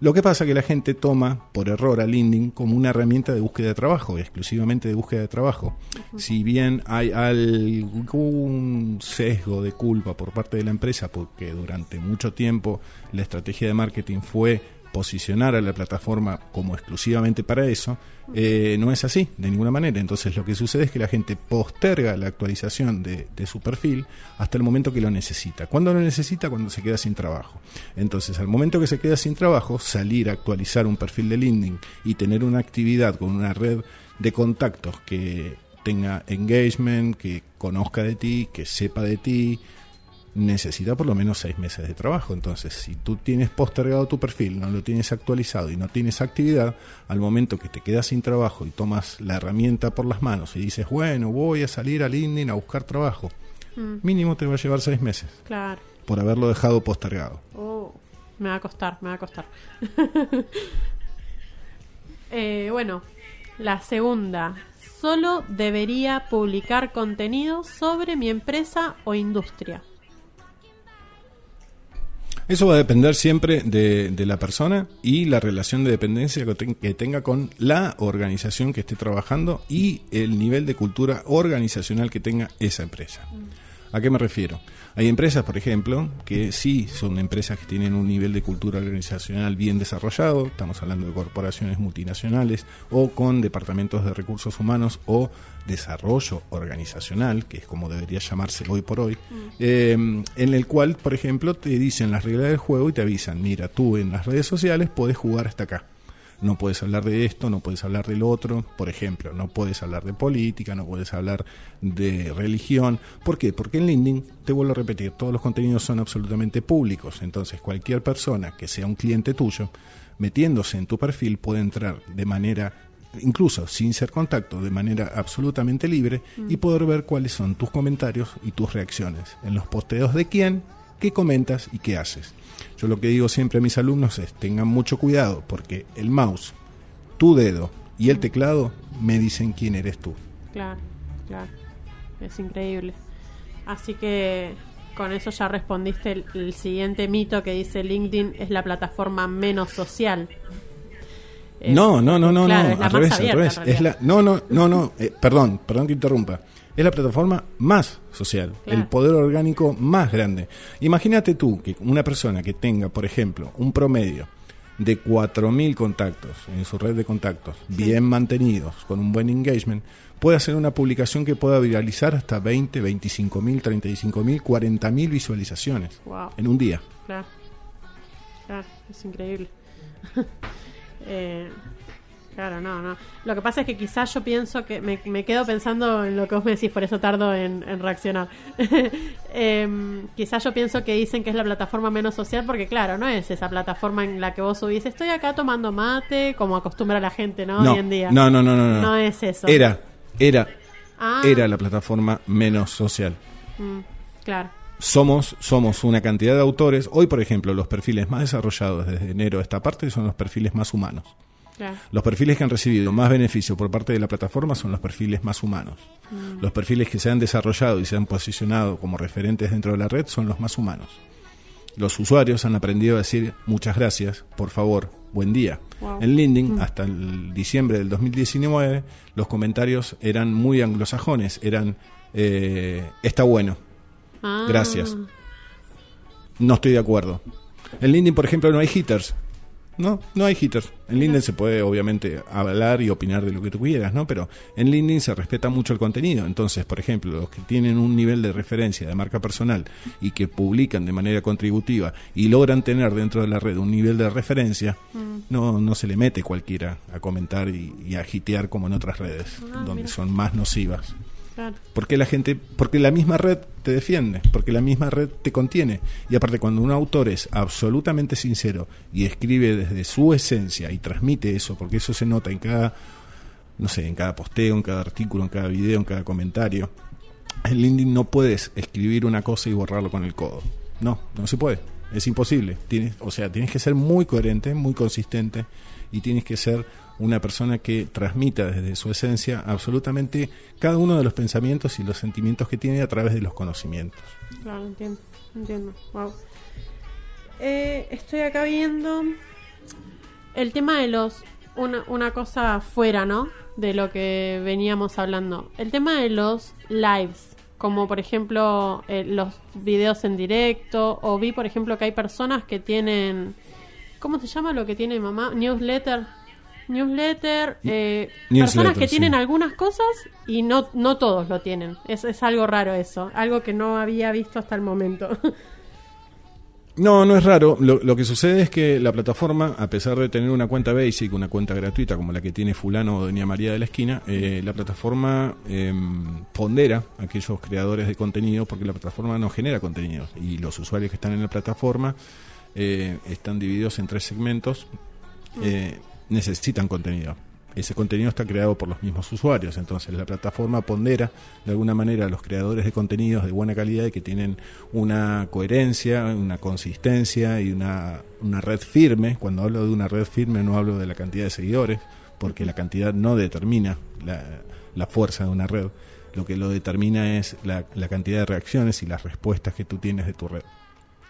Lo que pasa es que la gente toma por error a LinkedIn como una herramienta de búsqueda de trabajo, exclusivamente de búsqueda de trabajo. Si bien hay algún sesgo de culpa por parte de la empresa, porque durante mucho tiempo la estrategia de marketing fue posicionar a la plataforma como exclusivamente para eso, eh, no es así, de ninguna manera. Entonces lo que sucede es que la gente posterga la actualización de, de su perfil hasta el momento que lo necesita. ¿Cuándo lo necesita? Cuando se queda sin trabajo. Entonces al momento que se queda sin trabajo, salir a actualizar un perfil de LinkedIn y tener una actividad con una red de contactos que tenga engagement, que conozca de ti, que sepa de ti, necesita por lo menos seis meses de trabajo. Entonces, si tú tienes postergado tu perfil, no lo tienes actualizado y no tienes actividad, al momento que te quedas sin trabajo y tomas la herramienta por las manos y dices, bueno, voy a salir a LinkedIn a buscar trabajo, Mm, mínimo te va a llevar seis meses claro. por haberlo dejado postergado. Oh, me va a costar, me va a costar. Eh, bueno, la segunda. Solo debería publicar contenido sobre mi empresa o industria. Eso va a depender siempre de, de la persona y la relación de dependencia que, que tenga con la organización que esté trabajando y el nivel de cultura organizacional que tenga esa empresa. ¿A qué me refiero? Hay empresas, por ejemplo, que sí son empresas que tienen un nivel de cultura organizacional bien desarrollado, estamos hablando de corporaciones multinacionales o con departamentos de recursos humanos o desarrollo organizacional, que es como debería llamarse hoy por hoy, eh, en el cual, por ejemplo, te dicen las reglas del juego y te avisan, mira, tú en las redes sociales puedes jugar hasta acá. No puedes hablar de esto, no puedes hablar del otro, por ejemplo, no puedes hablar de política, no puedes hablar de religión. ¿Por qué? Porque en LinkedIn, te vuelvo a repetir, todos los contenidos son absolutamente públicos. Entonces, cualquier persona que sea un cliente tuyo, metiéndose en tu perfil, puede entrar de manera, incluso sin ser contacto, de manera absolutamente libre y poder ver cuáles son tus comentarios y tus reacciones en los posteos de quién, qué comentas y qué haces. Yo lo que digo siempre a mis alumnos es tengan mucho cuidado porque el mouse, tu dedo y el teclado me dicen quién eres tú. Claro, claro. Es increíble. Así que con eso ya respondiste el, el siguiente mito que dice LinkedIn es la plataforma menos social. No, no, no, no, claro, no, al revés, al revés. Es la, no, no, no, no, eh, perdón, perdón que interrumpa. Es la plataforma más social, Claro. el poder orgánico más grande. Imagínate tú que una persona que tenga, por ejemplo, un promedio de 4.000 contactos en su red de contactos, bien mantenidos, con un buen engagement, puede hacer una publicación que pueda viralizar hasta 20, 25.000, 35.000, 40.000 visualizaciones Wow. en un día. Claro, claro, es increíble. Eh, claro, no, no. Lo que pasa es que quizás yo pienso que me, me quedo pensando en lo que vos me decís, por eso tardo en, en reaccionar. Em, quizás yo pienso que dicen que es la plataforma menos social porque, claro, no es esa plataforma en la que vos subís, estoy acá tomando mate, como acostumbra la gente, ¿no? Hoy en día. no, no, no, no, no. No es eso. Era, era, Ah. era la plataforma menos social. Mm, claro. Somos, somos una cantidad de autores. Hoy, por ejemplo, los perfiles más desarrollados desde enero a esta parte son los perfiles más humanos. Claro. Los perfiles que han recibido más beneficio por parte de la plataforma son los perfiles más humanos. Mm. Los perfiles que se han desarrollado y se han posicionado como referentes dentro de la red son los más humanos. Los usuarios han aprendido a decir muchas gracias, por favor, buen día. Wow. En LinkedIn, Mm. hasta el diciembre del 2019, los comentarios eran muy anglosajones, eran eh, está bueno, Ah. gracias, no estoy de acuerdo. En LinkedIn, por ejemplo, no hay hitters. No, no hay haters. En LinkedIn se puede obviamente hablar y opinar de lo que tú quieras, ¿no? Pero en LinkedIn se respeta mucho el contenido. Entonces, por ejemplo, los que tienen un nivel de referencia de marca personal y que publican de manera contributiva y logran tener dentro de la red un nivel de referencia, Mm. no, no se le mete cualquiera a comentar y, y a hitear como en otras redes, Ah, donde mira. son más nocivas. Porque la gente, porque la misma red te defiende, porque la misma red te contiene. Y aparte, cuando un autor es absolutamente sincero y escribe desde su esencia y transmite eso, porque eso se nota en cada, no sé, en cada posteo, en cada artículo, en cada video, en cada comentario. En LinkedIn no puedes escribir una cosa y borrarlo con el codo. No, no se puede. Es imposible. Tienes, o sea, tienes que ser muy coherente, muy consistente y tienes que ser una persona que transmita desde su esencia absolutamente cada uno de los pensamientos y los sentimientos que tiene a través de los conocimientos. Claro, entiendo, entiendo. Wow. Eh, estoy acá viendo el tema de los una, una cosa fuera, ¿no? De lo que veníamos hablando. El tema de los lives, como por ejemplo eh, los videos en directo, o vi por ejemplo que hay personas que tienen, ¿cómo se llama lo que tiene mamá? Newsletter. Newsletter, eh, personas que sí. tienen algunas cosas y no, no todos lo tienen. Es, es algo raro eso, algo que no había visto hasta el momento. No, no es raro. Lo, lo que sucede es que la plataforma, a pesar de tener una cuenta basic, una cuenta gratuita como la que tiene fulano o doña María de la esquina, eh, la plataforma em, pondera a aquellos creadores de contenido porque la plataforma no genera contenidos y los usuarios que están en la plataforma eh, están divididos en tres segmentos, eh, necesitan contenido. Ese contenido está creado por los mismos usuarios, entonces la plataforma pondera de alguna manera a los creadores de contenidos de buena calidad y que tienen una coherencia, una consistencia y una, una red firme. Cuando hablo de una red firme no hablo de la cantidad de seguidores, porque la cantidad no determina la, la fuerza de una red. Lo que lo determina es la, la cantidad de reacciones y las respuestas que tú tienes de tu red.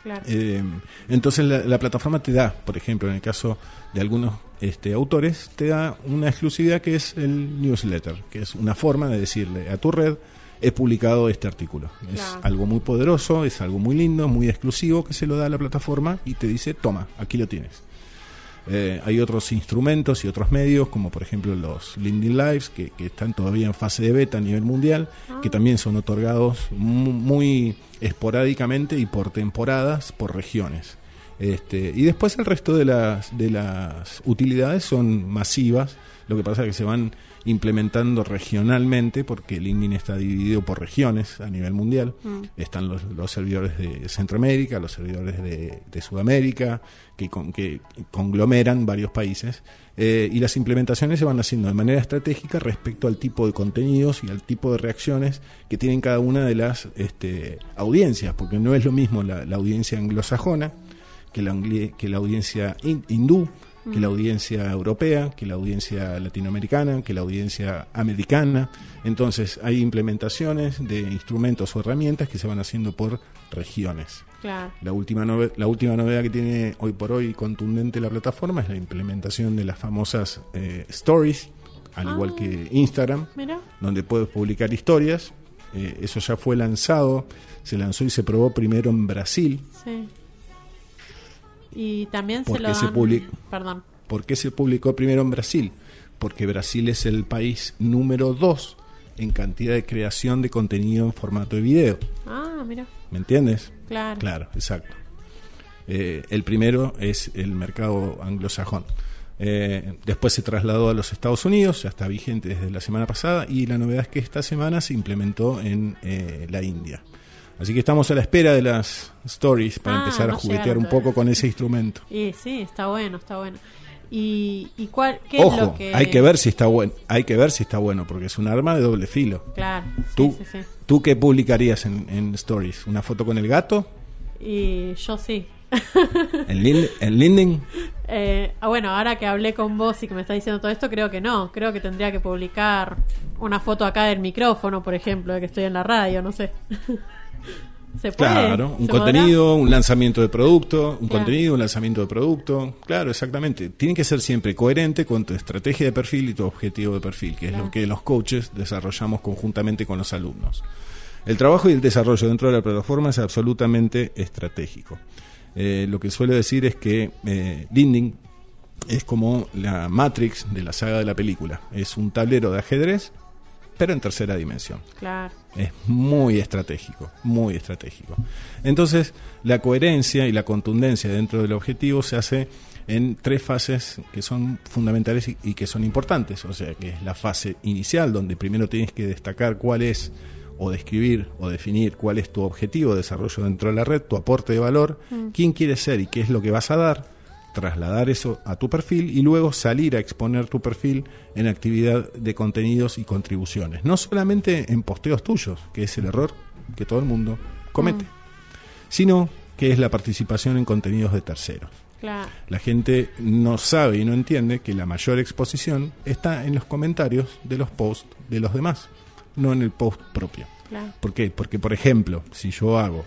Claro. Eh, entonces la, la plataforma te da, por ejemplo, en el caso de algunos este, autores, te da una exclusividad que es el newsletter, que es una forma de decirle a tu red, he publicado este artículo. Es algo muy poderoso, es algo muy lindo, muy exclusivo, que se lo da a la plataforma y te dice, toma, aquí lo tienes. Eh, hay otros instrumentos y otros medios, como por ejemplo los LinkedIn Lives, que, que están todavía en fase de beta a nivel mundial, que también son otorgados mu- muy esporádicamente y por temporadas, por regiones. Este, y después el resto de las, de las utilidades son masivas, lo que pasa es que se van implementando regionalmente porque LinkedIn está dividido por regiones a nivel mundial. Mm. Están los, los servidores de Centroamérica, los servidores de, de Sudamérica, que, con- que conglomeran varios países. eh, y las implementaciones se van haciendo de manera estratégica respecto al tipo de contenidos y al tipo de reacciones que tienen cada una de las este, audiencias, porque no es lo mismo la, la audiencia anglosajona que la, que la audiencia hin- que la audiencia europea, que la audiencia latinoamericana, que la audiencia americana. Entonces hay implementaciones de instrumentos o herramientas que se van haciendo por regiones. Claro. La última, la última novedad que tiene hoy por hoy contundente la plataforma es la implementación de las famosas eh, stories, al igual Ah. que Instagram, Mira. donde puedes publicar historias. Eh, eso ya fue lanzado, se lanzó y se probó primero en Brasil. Sí. Y también se ¿Por lo qué se dan- public- Perdón. ¿Por qué se publicó primero en Brasil? Porque Brasil es el país número dos en cantidad de creación de contenido en formato de video. Ah, mira. ¿Me entiendes? Claro. Claro, exacto. Eh, el primero es el mercado anglosajón. Eh, después se trasladó a los Estados Unidos, ya está vigente desde la semana pasada, y la novedad es que esta semana se implementó en eh, la India. Así que estamos a la espera de las stories para Ah, empezar a juguetear un poco con ese instrumento. Y sí, está bueno, está bueno. ¿Y, y cuál, qué es Ojo, lo que...? hay que ver si está bueno, hay que ver si está bueno, porque es un arma de doble filo. Claro, sí, ¿Tú, sí, sí. ¿Tú qué publicarías en, en stories? ¿Una foto con el gato? Y yo sí. ¿En, Lin- en LinkedIn? Eh, ah, bueno, ahora que hablé con vos y que me estás diciendo todo esto, creo que no. Creo que tendría que publicar una foto acá del micrófono, por ejemplo, de que estoy en la radio, no sé. ¿Se puede? Claro, un ¿Se podrá? contenido, un lanzamiento de producto, un contenido, un lanzamiento de producto. Claro, exactamente. Tiene que ser siempre coherente con tu estrategia de perfil y tu objetivo de perfil, que es Claro. lo que los coaches desarrollamos conjuntamente con los alumnos. El trabajo y el desarrollo dentro de la plataforma es absolutamente estratégico. Eh, lo que suelo decir es que eh, LinkedIn es como la Matrix de la saga de la película. Es un tablero de ajedrez, pero en tercera dimensión. Claro. Es muy estratégico, muy estratégico. Entonces, la coherencia y la contundencia dentro del objetivo se hace en tres fases que son fundamentales y, y que son importantes. O sea, que es la fase inicial, donde primero tienes que destacar cuál es, o describir o definir cuál es tu objetivo de desarrollo dentro de la red, tu aporte de valor, Mm. quién quieres ser y qué es lo que vas a dar, trasladar eso a tu perfil y luego salir a exponer tu perfil en actividad de contenidos y contribuciones. No solamente en posteos tuyos, que es el error que todo el mundo comete, Mm. sino que es la participación en contenidos de terceros. Claro. La gente no sabe y no entiende que la mayor exposición está en los comentarios de los posts de los demás, no en el post propio. Claro. ¿Por qué? Porque, por ejemplo, si yo hago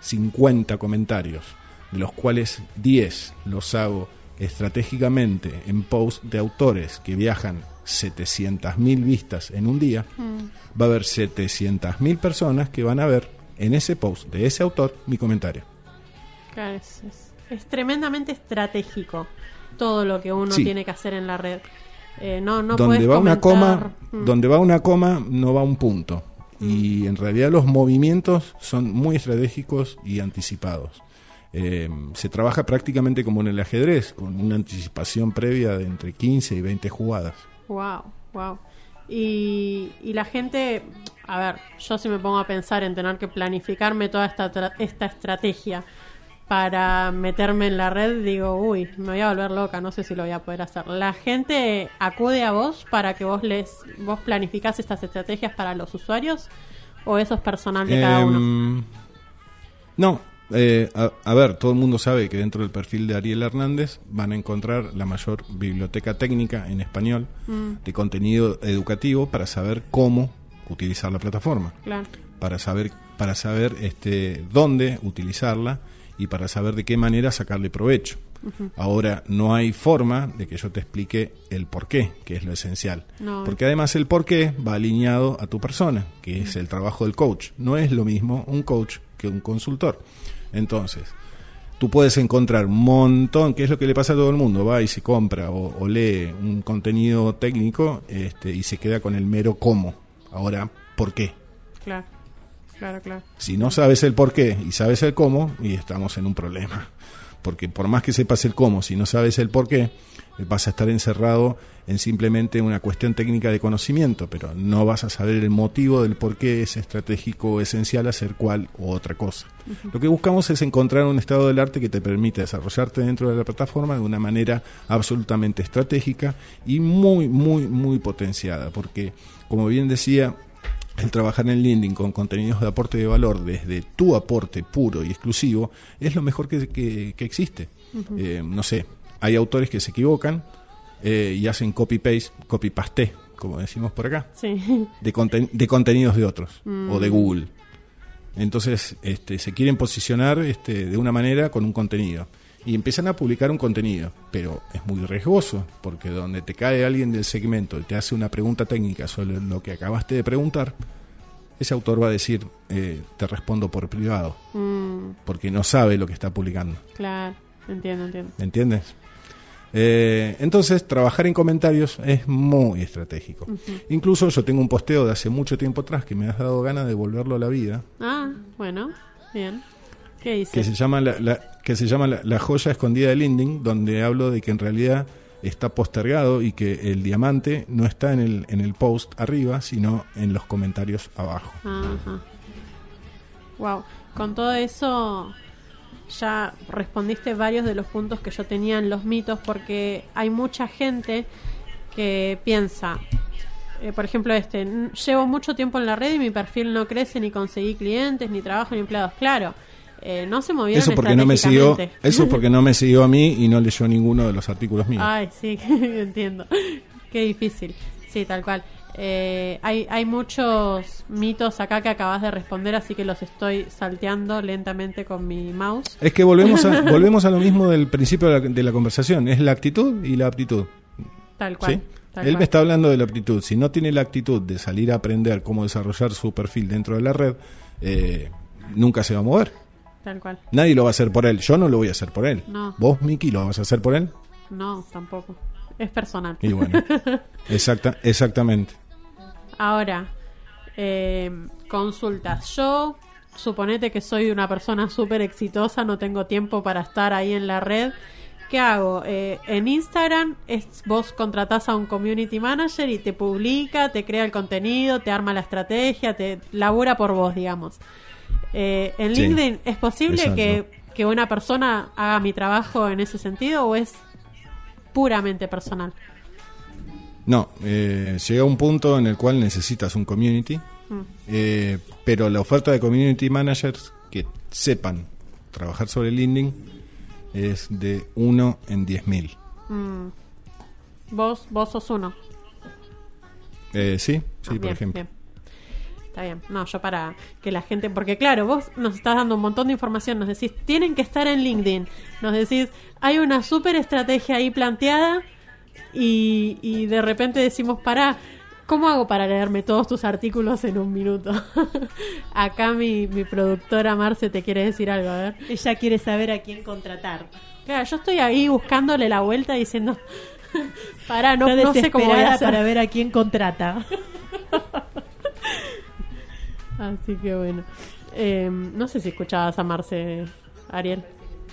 50 comentarios, de los cuales 10 los hago estratégicamente en posts de autores que viajan 700.000 vistas en un día, Mm. va a haber 700.000 personas que van a ver en ese post de ese autor mi comentario. Claro, es, es- es tremendamente estratégico todo lo que uno Sí. tiene que hacer en la red. Eh, no, no donde va una coma, Mm. donde va una coma no va un punto. Y en realidad los movimientos son muy estratégicos y anticipados. Eh, se trabaja prácticamente como en el ajedrez, con una anticipación previa de entre 15 y 20 jugadas. Wow, wow. Y, y la gente, a ver, yo si me pongo a pensar en tener que planificarme toda esta, esta estrategia para meterme en la red, digo, uy, me voy a volver loca, no sé si lo voy a poder hacer. La gente acude a vos para que vos les vos planificás estas estrategias para los usuarios o eso es personal de cada uno. Em, No, eh, a, a ver, todo el mundo sabe que dentro del perfil de Ariel Hernández van a encontrar la mayor biblioteca técnica en español Mm. de contenido educativo para saber cómo utilizar la plataforma. Claro. para saber para saber este dónde utilizarla y para saber de qué manera sacarle provecho. Ahora no hay forma de que yo te explique el por qué, que es lo esencial. No. Porque además el por qué va alineado a tu persona, que es el trabajo del coach. No es lo mismo un coach que un consultor. Entonces, tú puedes encontrar un montón, que es lo que le pasa a todo el mundo, va y se compra o, o lee un contenido técnico este, y se queda con el mero cómo. Ahora, ¿por qué? Claro, claro, claro. Si no sabes el por qué y sabes el cómo, y estamos en un problema. Porque por más que sepas el cómo, si no sabes el por qué, vas a estar encerrado en simplemente una cuestión técnica de conocimiento, pero no vas a saber el motivo del por qué es estratégico o esencial hacer cual u otra cosa. Lo que buscamos es encontrar un estado del arte que te permita desarrollarte dentro de la plataforma de una manera absolutamente estratégica y muy, muy, muy potenciada, porque como bien decía, el trabajar en LinkedIn con contenidos de aporte de valor desde tu aporte puro y exclusivo es lo mejor que, que- que existe. Eh, no sé, hay autores que se equivocan eh, y hacen copy-paste, copy-paste, como decimos por acá, Sí. de, conten- de contenidos de otros Mm. o de Google. Entonces este, se quieren posicionar este, de una manera con un contenido y empiezan a publicar un contenido, pero es muy riesgoso porque donde te cae alguien del segmento y te hace una pregunta técnica sobre lo que acabaste de preguntar, ese autor va a decir, eh, te respondo por privado, Mm, porque no sabe lo que está publicando. claro, entiendo, entiendo. ¿Me entiendes? Eh, entonces, trabajar en comentarios es muy estratégico. Incluso yo tengo un posteo de hace mucho tiempo atrás que me has dado ganas de volverlo a la vida, Ah, bueno, bien. ¿Qué dice? que se llama la, la- que se llama la, la joya escondida de Linding, donde hablo de que en realidad está postergado y que el diamante no está en el, en el post arriba, sino en los comentarios abajo. Ajá. Wow, con todo eso ya respondiste varios de los puntos que yo tenía en los mitos porque hay mucha gente que piensa, eh, por ejemplo este, "N- llevo mucho tiempo en la red y mi perfil no crece ni conseguí clientes ni trabajo ni empleados. Claro, eh, no se movieron Eso porque no me siguió, eso porque no me siguió a mí y no leyó ninguno de los artículos míos. Ay, sí, entiendo. Qué difícil. Sí, tal cual. Eh, hay, hay muchos mitos acá que acabas de responder, así que los estoy salteando lentamente con mi mouse. Es que volvemos a, volvemos a lo mismo del principio de la, de la conversación, es la actitud y la aptitud. Tal cual. ¿sí? tal Él cual. me está hablando de la aptitud. Si no tiene la actitud de salir a aprender cómo desarrollar su perfil dentro de la red, eh, nunca se va a mover. Tal cual. Nadie lo va a hacer por él. Yo no lo voy a hacer por él. No. ¿Vos, Miki, lo vas a hacer por él? No, tampoco. Es personal. Y bueno, exacta, exactamente. Ahora, eh, consultas. Yo, suponete que soy una persona súper exitosa, no tengo tiempo para estar ahí en la red. ¿Qué hago? Eh, en Instagram es, vos contratás a un community manager y te publica, te crea el contenido, te arma la estrategia, te labura por vos, digamos. Eh, en Sí, LinkedIn, ¿es posible que, que una persona haga mi trabajo en ese sentido o es puramente personal? No, eh, llega un punto en el cual necesitas un community, Mm. eh, pero la oferta de community managers que sepan trabajar sobre LinkedIn es de 1 en 10.000. Mm. Vos, vos sos uno. Eh, sí, sí, Ah, por bien, ejemplo. bien. Está bien. No, yo para que la gente. Porque, claro, vos nos estás dando un montón de información. Nos decís, tienen que estar en LinkedIn. Nos decís, hay una súper estrategia ahí planteada. Y, y de repente decimos, para. ¿Cómo hago para leerme todos tus artículos en un minuto? Acá mi, mi productora Marce te quiere decir algo, a ver. Ella quiere saber a quién contratar. Claro, yo estoy ahí buscándole la vuelta diciendo, para, no, no sé cómo voy a hacer. para ver a quién contrata. Así que bueno. Eh, no sé si escuchabas a Marce, Ariel.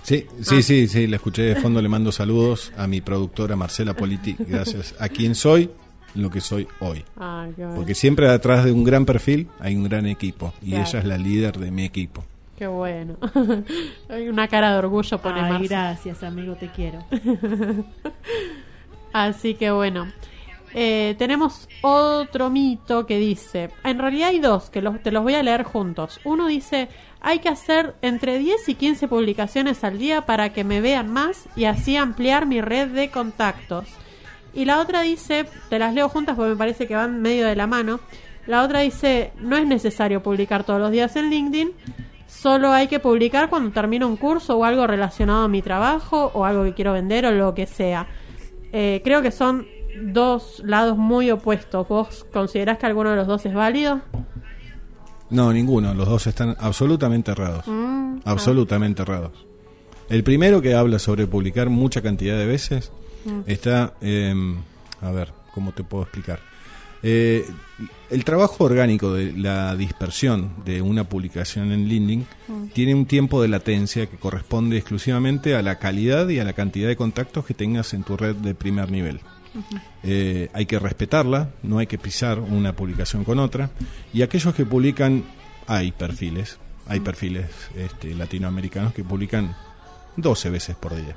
Sí, sí, Ah. sí, sí, la escuché de fondo, le mando saludos a mi productora Marcela Politi, gracias a quien soy lo que soy hoy. Bueno. Porque siempre detrás de un gran perfil hay un gran equipo y Claro. ella es la líder de mi equipo. Qué bueno. Hay una cara de orgullo pone Ay, Marce. gracias, amigo, te quiero. Así que bueno. Eh, tenemos otro mito que dice, en realidad hay dos, que los, te los voy a leer juntos. Uno dice, hay que hacer entre 10 y 15 publicaciones al día para que me vean más y así ampliar mi red de contactos. Y la otra dice, te las leo juntas porque me parece que van medio de la mano. La otra dice, no es necesario publicar todos los días en LinkedIn, solo hay que publicar cuando termino un curso o algo relacionado a mi trabajo o algo que quiero vender o lo que sea. Eh, creo que son dos lados muy opuestos. ¿Vos considerás que alguno de los dos es válido? No, ninguno, los dos están absolutamente errados. Mm, absolutamente errados. El primero que habla sobre publicar mucha cantidad de veces Mm. está, eh, a ver, ¿cómo te puedo explicar? Eh, el trabajo orgánico de la dispersión de una publicación en LinkedIn Mm. tiene un tiempo de latencia que corresponde exclusivamente a la calidad y a la cantidad de contactos que tengas en tu red de primer nivel. Eh, hay que respetarla, no hay que pisar una publicación con otra. Y aquellos que publican, hay perfiles, hay perfiles este, latinoamericanos que publican 12 veces por día.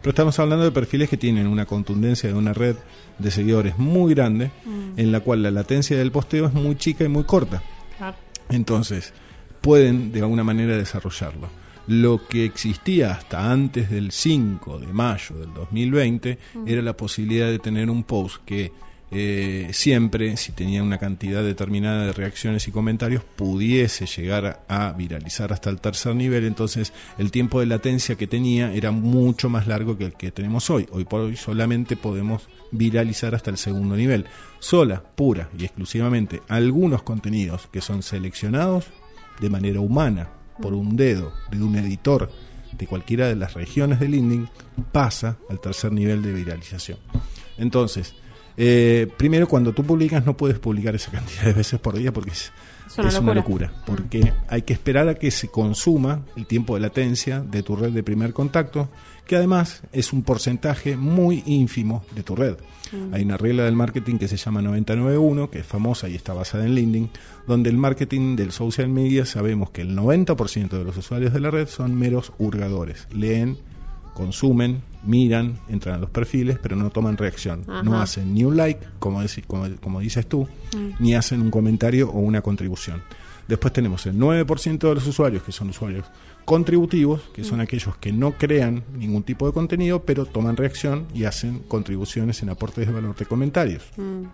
Pero estamos hablando de perfiles que tienen una contundencia de una red de seguidores muy grande, Mm. en la cual la latencia del posteo es muy chica y muy corta. Claro. Entonces, pueden de alguna manera desarrollarlo. Lo que existía hasta antes del 5 de mayo del 2020 Mm. era la posibilidad de tener un post que eh, siempre, si tenía una cantidad determinada de reacciones y comentarios, pudiese llegar a, a viralizar hasta el tercer nivel. Entonces, el tiempo de latencia que tenía era mucho más largo que el que tenemos hoy. Hoy por hoy solamente podemos viralizar hasta el segundo nivel. Sola, pura y exclusivamente algunos contenidos que son seleccionados de manera humana por un dedo de un editor de cualquiera de las regiones de LinkedIn pasa al tercer nivel de viralización. Entonces, eh, primero cuando tú publicas no puedes publicar esa cantidad de veces por día porque es, Es una es una locura. locura. Porque hay que esperar a que se consuma el tiempo de latencia de tu red de primer contacto, que además es un porcentaje muy ínfimo de tu red. Hay una regla del marketing que se llama 991, que es famosa y está basada en LinkedIn, donde el marketing del social media sabemos que el 90% de los usuarios de la red son meros hurgadores. Leen, consumen, miran, entran a los perfiles, pero no toman reacción. Ajá. No hacen ni un like, como, como, como dices tú, Mm. ni hacen un comentario o una contribución. Después tenemos el 9% de los usuarios, que son usuarios contributivos, que son aquellos que no crean ningún tipo de contenido, pero toman reacción y hacen contribuciones en aportes de valor de comentarios. Mm.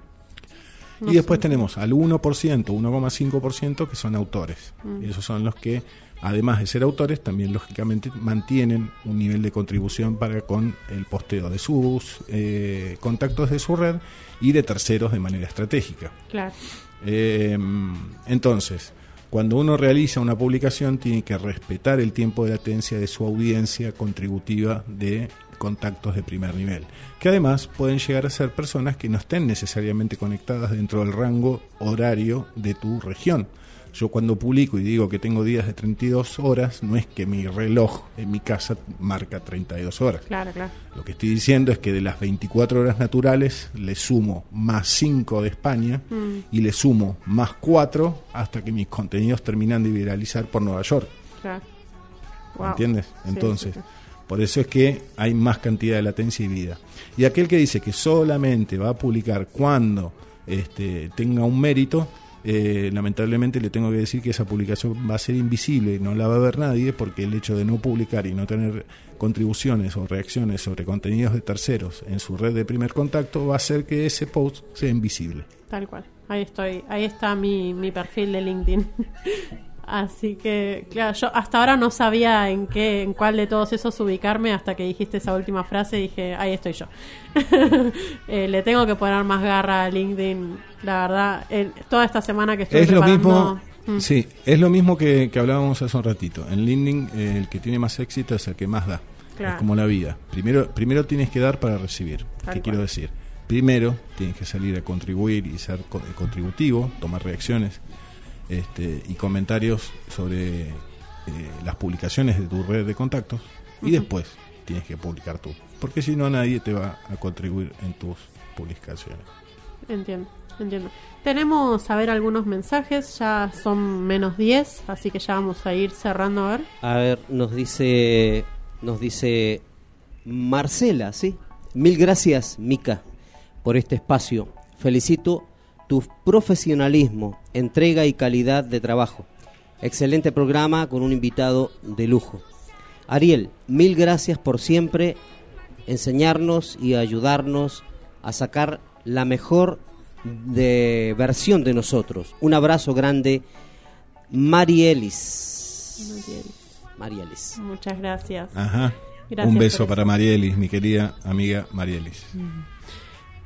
y después tenemos al 1%, 1,5% que son autores. Mm. Y esos son los que, además de ser autores, también lógicamente mantienen un nivel de contribución para con el posteo de sus eh, contactos de su red y de terceros de manera estratégica. Claro. Eh, entonces, cuando uno realiza una publicación tiene que respetar el tiempo de latencia de su audiencia contributiva de contactos de primer nivel, que además pueden llegar a ser personas que no estén necesariamente conectadas dentro del rango horario de tu región. Yo cuando publico y digo que tengo días de 32 horas, no es que mi reloj en mi casa marca 32 horas. Claro, claro. Lo que estoy diciendo es que de las 24 horas naturales le sumo más 5 de España Mm. y le sumo más 4 hasta que mis contenidos terminan de viralizar por Nueva York. Claro. ¿Me Wow. ¿Entiendes? Sí, Entonces, sí, sí. por eso es que hay más cantidad de latencia y vida. Y aquel que dice que solamente va a publicar cuando este, tenga un mérito, eh, lamentablemente le tengo que decir que esa publicación va a ser invisible no la va a ver nadie porque el hecho de no publicar y no tener contribuciones o reacciones sobre contenidos de terceros en su red de primer contacto va a hacer que ese post sea invisible. Tal cual. Ahí estoy. Ahí está mi, mi perfil de LinkedIn. Así que, claro, yo hasta ahora no sabía en qué, en cuál de todos esos ubicarme hasta que dijiste esa última frase y dije, ahí estoy yo. Eh, le tengo que poner más garra a LinkedIn, la verdad. en- toda esta semana que estuve Es lo mismo, Mm. sí, es lo mismo que, que hablábamos hace un ratito. En LinkedIn eh, el que tiene más éxito es el que más da. Claro. Es como la vida. Primero, primero tienes que dar para recibir. Tal ¿Qué cual. quiero decir? Primero tienes que salir a contribuir y ser co- contributivo, tomar reacciones este, y comentarios sobre eh, las publicaciones de tu red de contactos y después tienes que publicar tú. Porque si no nadie te va a contribuir en tus publicaciones. Entiendo, entiendo. Tenemos a ver algunos mensajes, ya son menos 10, así que ya vamos a ir cerrando a ver. A ver, nos dice, nos dice Marcela, ¿sí? Mil gracias, Mica, por este espacio. Felicito tu profesionalismo, entrega y calidad de trabajo. Excelente programa con un invitado de lujo. Ariel, mil gracias por siempre enseñarnos y ayudarnos a sacar la mejor de versión de nosotros. Un abrazo grande, Marielis. Marielis. Muchas gracias. Ajá. Gracias Un beso para Marielis, mi querida amiga Marielis.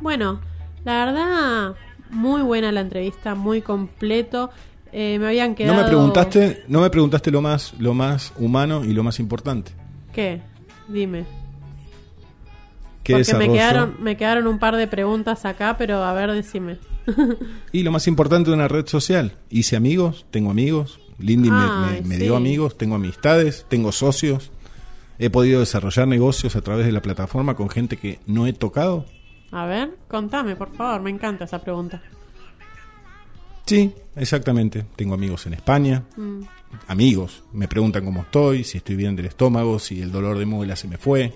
Bueno, la verdad, muy buena la entrevista, muy completo. Eh, me habían quedado... No me preguntaste, no me preguntaste lo más, lo más humano y lo más importante. ¿Qué? Dime. ¿Qué Porque me quedaron, me quedaron un par de preguntas acá, pero a ver, decime. Y lo más importante de una red social. Hice amigos, tengo amigos. Lindy me- me, Ay, me sí. dio amigos, tengo amistades, tengo socios. He podido desarrollar negocios a través de la plataforma con gente que no he tocado. A ver, contame, por favor, me encanta esa pregunta. Sí, exactamente. Tengo amigos en España, Mm. amigos. Me preguntan cómo estoy, si estoy bien del estómago, si el dolor de muela se me fue.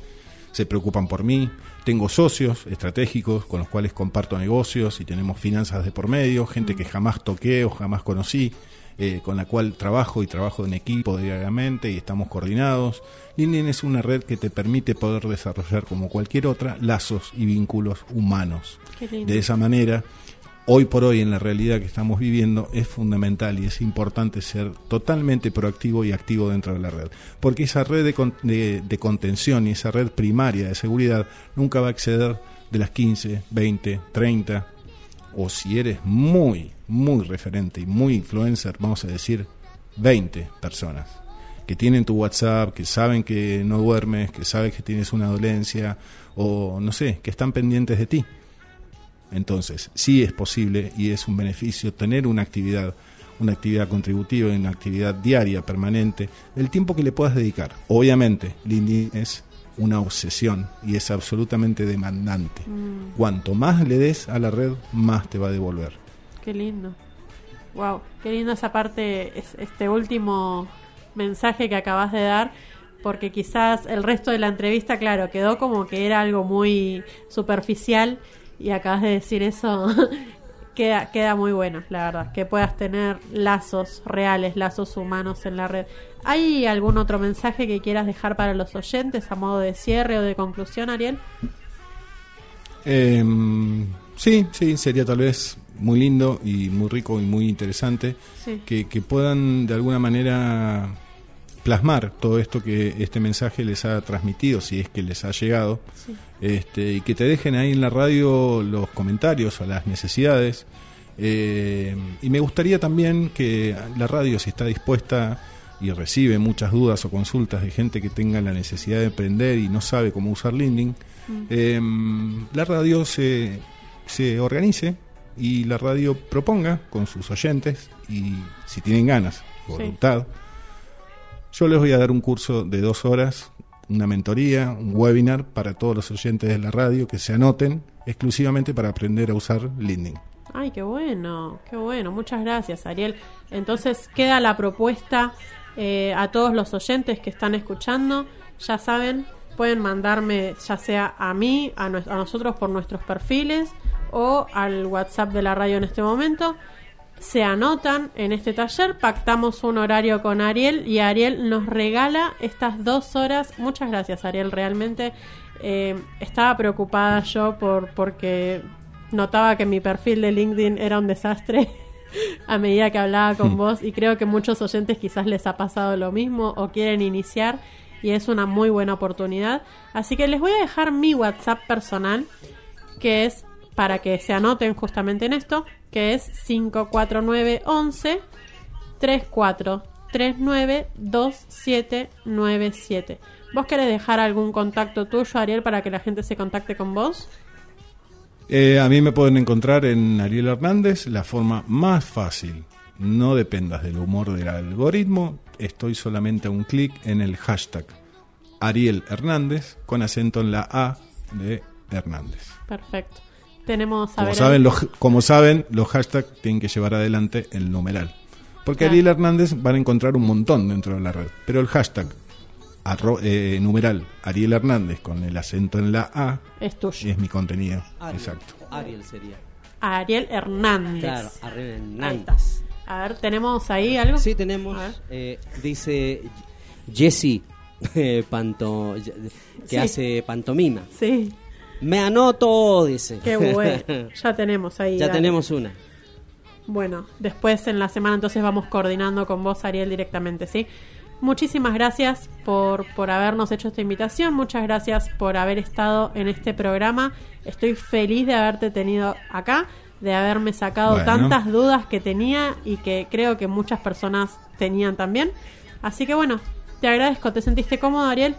Se preocupan por mí. Tengo socios estratégicos con los cuales comparto negocios y tenemos finanzas de por medio, gente que jamás toqué o jamás conocí, eh, con la cual trabajo y trabajo en equipo diariamente y estamos coordinados. LinkedIn es una red que te permite poder desarrollar como cualquier otra lazos y vínculos humanos. De esa manera, hoy por hoy en la realidad que estamos viviendo es fundamental y es importante ser totalmente proactivo y activo dentro de la red. Porque esa red de, con- de- de contención y esa red primaria de seguridad nunca va a exceder de las 15, 20, 30 o si eres muy, muy referente y muy influencer, vamos a decir 20 personas que tienen tu WhatsApp, que saben que no duermes, que saben que tienes una dolencia o no sé, que están pendientes de ti. Entonces, sí es posible y es un beneficio tener una actividad, una actividad contributiva y una actividad diaria, permanente, el tiempo que le puedas dedicar. Obviamente, LinkedIn es una obsesión y es absolutamente demandante. Mm. Cuanto más le des a la red, más te va a devolver. Qué lindo. Wow, qué lindo esa parte, es- este último mensaje que acabas de dar, porque quizás el resto de la entrevista, claro, quedó como que era algo muy superficial y acabas de decir eso, queda, queda muy bueno, la verdad, que puedas tener lazos reales, lazos humanos en la red. ¿Hay algún otro mensaje que quieras dejar para los oyentes a modo de cierre o de conclusión, Ariel? Em, sí, sí, sería tal vez muy lindo y muy rico y muy interesante Sí. que, que puedan de alguna manera plasmar todo esto que este mensaje les ha transmitido, si es que les ha llegado, Sí. este, y que te dejen ahí en la radio los comentarios o las necesidades. Eh, y me gustaría también que la radio, si está dispuesta y recibe muchas dudas o consultas de gente que tenga la necesidad de aprender y no sabe cómo usar LinkedIn, Mm. eh, la radio se, se organice y la radio proponga con sus oyentes y si tienen ganas, voluntad, yo les voy a dar un curso de dos horas, una mentoría, un webinar para todos los oyentes de la radio que se anoten exclusivamente para aprender a usar LinkedIn. Ay, qué bueno, qué bueno. Muchas gracias, Ariel. Entonces queda la propuesta eh, a todos los oyentes que están escuchando. Ya saben, pueden mandarme ya sea a mí, a, a nosotros por nuestros perfiles o al WhatsApp de la radio en este momento. Se anotan en este taller, pactamos un horario con Ariel y Ariel nos regala estas dos horas. Muchas gracias, Ariel. Realmente eh, estaba preocupada yo por porque notaba que mi perfil de LinkedIn era un desastre a medida que hablaba con Hmm. vos y creo que muchos oyentes quizás les ha pasado lo mismo o quieren iniciar y es una muy buena oportunidad. Así que les voy a dejar mi WhatsApp personal que es para que se anoten justamente en esto, que es 54911 3439 2797. ¿Vos querés dejar algún contacto tuyo, Ariel, para que la gente se contacte con vos? Eh, a mí me pueden encontrar en Ariel Hernández, la forma más fácil. No dependas del humor del algoritmo, estoy solamente a un clic en el hashtag Ariel Hernández con acento en la A de Hernández. Perfecto. Tenemos a Como ver saben, ahí- los, como saben, los hashtags tienen que llevar adelante el numeral. Porque Claro. Ariel Hernández van a encontrar un montón dentro de la red. Pero el hashtag arro- eh, numeral Ariel Hernández con el acento en la A Es tuyo. es mi contenido. Ariel. Exacto. Ariel sería. Ariel Hernández. Claro, Ariel Hernández. A ver, ¿tenemos ahí algo? Sí, tenemos. eh, dice Jesse eh, Panto, que Sí. hace pantomima. Sí. Me anoto, dice. Qué bueno. Ya tenemos ahí. ya dale. tenemos una. Bueno, después en la semana entonces vamos coordinando con vos, Ariel, directamente, ¿sí? Muchísimas gracias por, por habernos hecho esta invitación, muchas gracias por haber estado en este programa. Estoy feliz de haberte tenido acá, de haberme sacado Bueno. tantas dudas que tenía y que creo que muchas personas tenían también. Así que bueno, te agradezco. ¿Te sentiste cómodo, Ariel?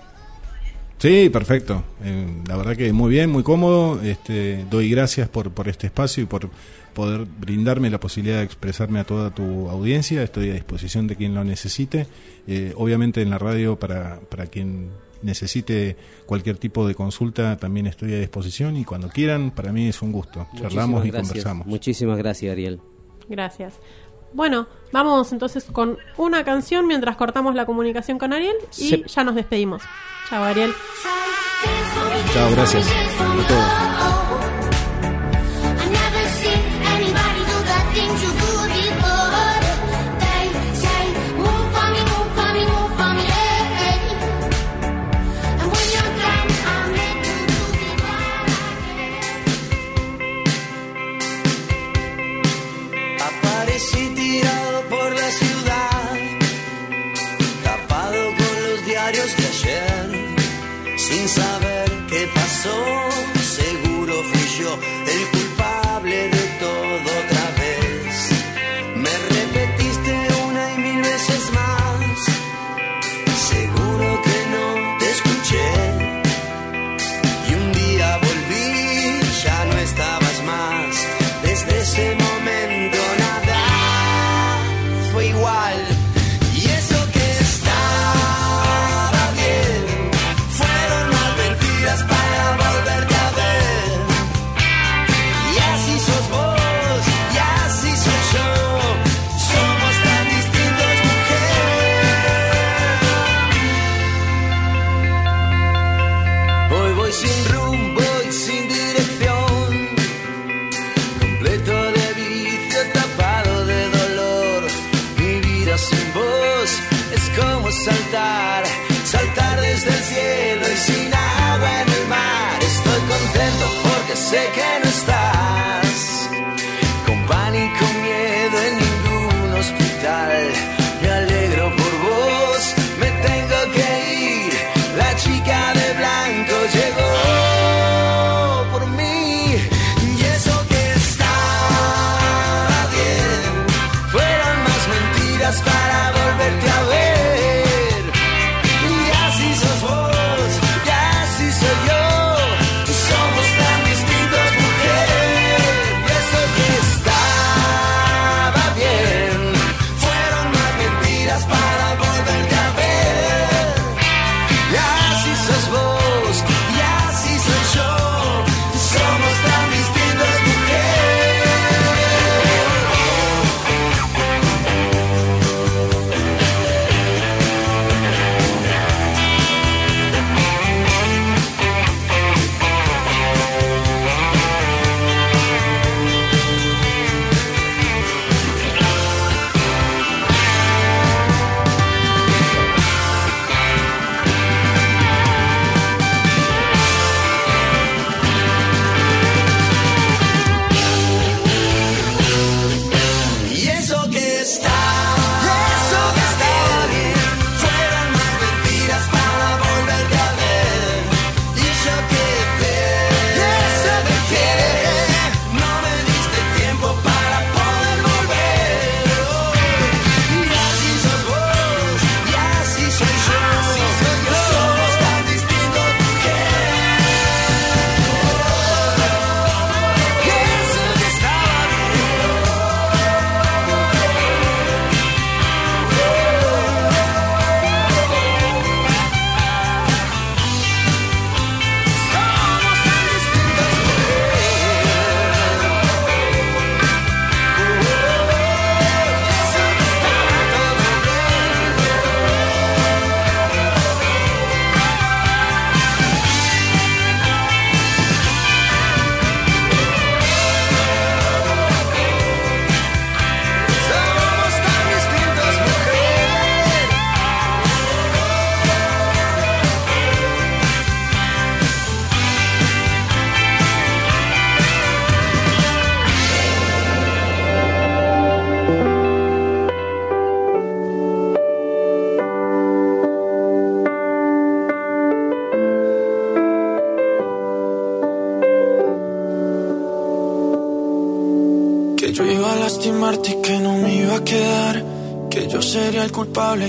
Sí, perfecto. Eh, la verdad que muy bien, muy cómodo. Este, doy gracias por, por este espacio y por poder brindarme la posibilidad de expresarme a toda tu audiencia. Estoy a disposición de quien lo necesite. Eh, obviamente en la radio para, para quien necesite cualquier tipo de consulta también estoy a disposición y cuando quieran para mí es un gusto. Charlamos y gracias. conversamos. Muchísimas gracias, Ariel. Gracias. Bueno, vamos entonces con una canción mientras cortamos la comunicación con Ariel y Sí. ya nos despedimos. Chao, Ariel. Chao, gracias. A todos.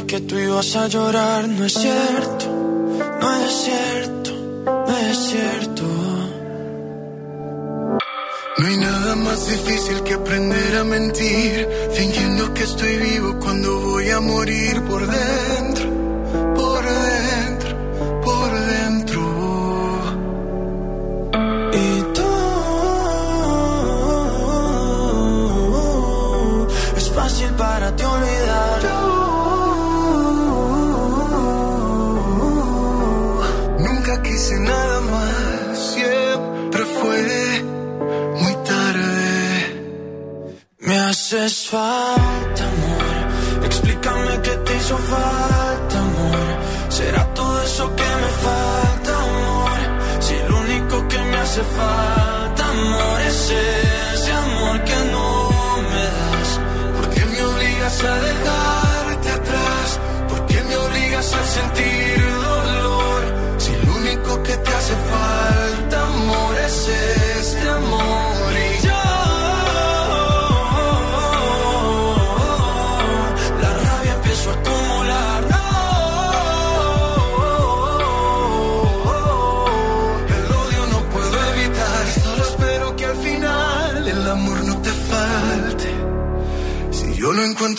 Que tú ibas a llorar. No es cierto, no es cierto, no es cierto. No hay nada más difícil que aprender a mentir, fingiendo que estoy vivo cuando voy a morir por dentro,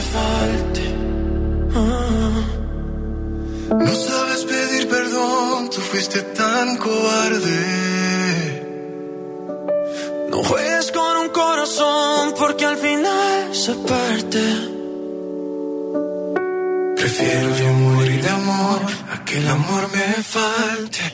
Te falte. Ah. No sabes pedir perdón, tú fuiste tan cobarde. No juegues con un corazón porque al final se parte. Prefiero yo morir de amor a que el amor me falte.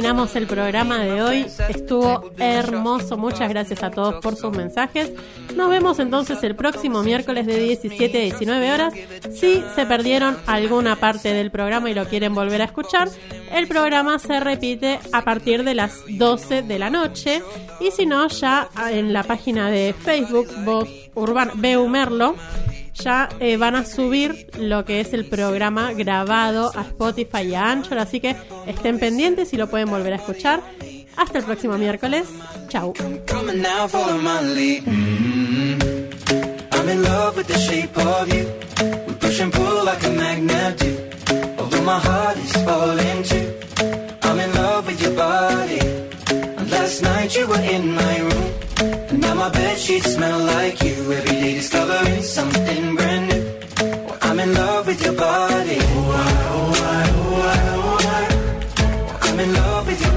Terminamos el programa de hoy. Estuvo hermoso. Muchas gracias a todos por sus mensajes. Nos vemos entonces el próximo miércoles de 17 a 19 horas. Si se perdieron alguna parte del programa y lo quieren volver a escuchar, el programa se repite a partir de las 12 de la noche. Y si no, ya en la página de Facebook, Voz Urbana, Beu Merlo, ya eh, van a subir lo que es el programa grabado a Spotify y a Anchor, así que estén pendientes y lo pueden volver a escuchar. Hasta el próximo miércoles. Chau. Mhm. Too. I'm in love with your body. Last night you were in my room. And now my bed sheets smell like you. Every day discovering something brand new. I'm in love with your body. I'm in love with your.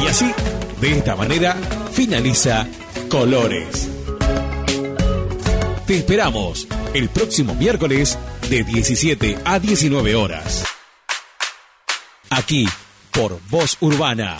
Y así, de esta manera, finaliza Colores. Te esperamos el próximo miércoles de 17 a 19 horas. Aquí, por Voz Urbana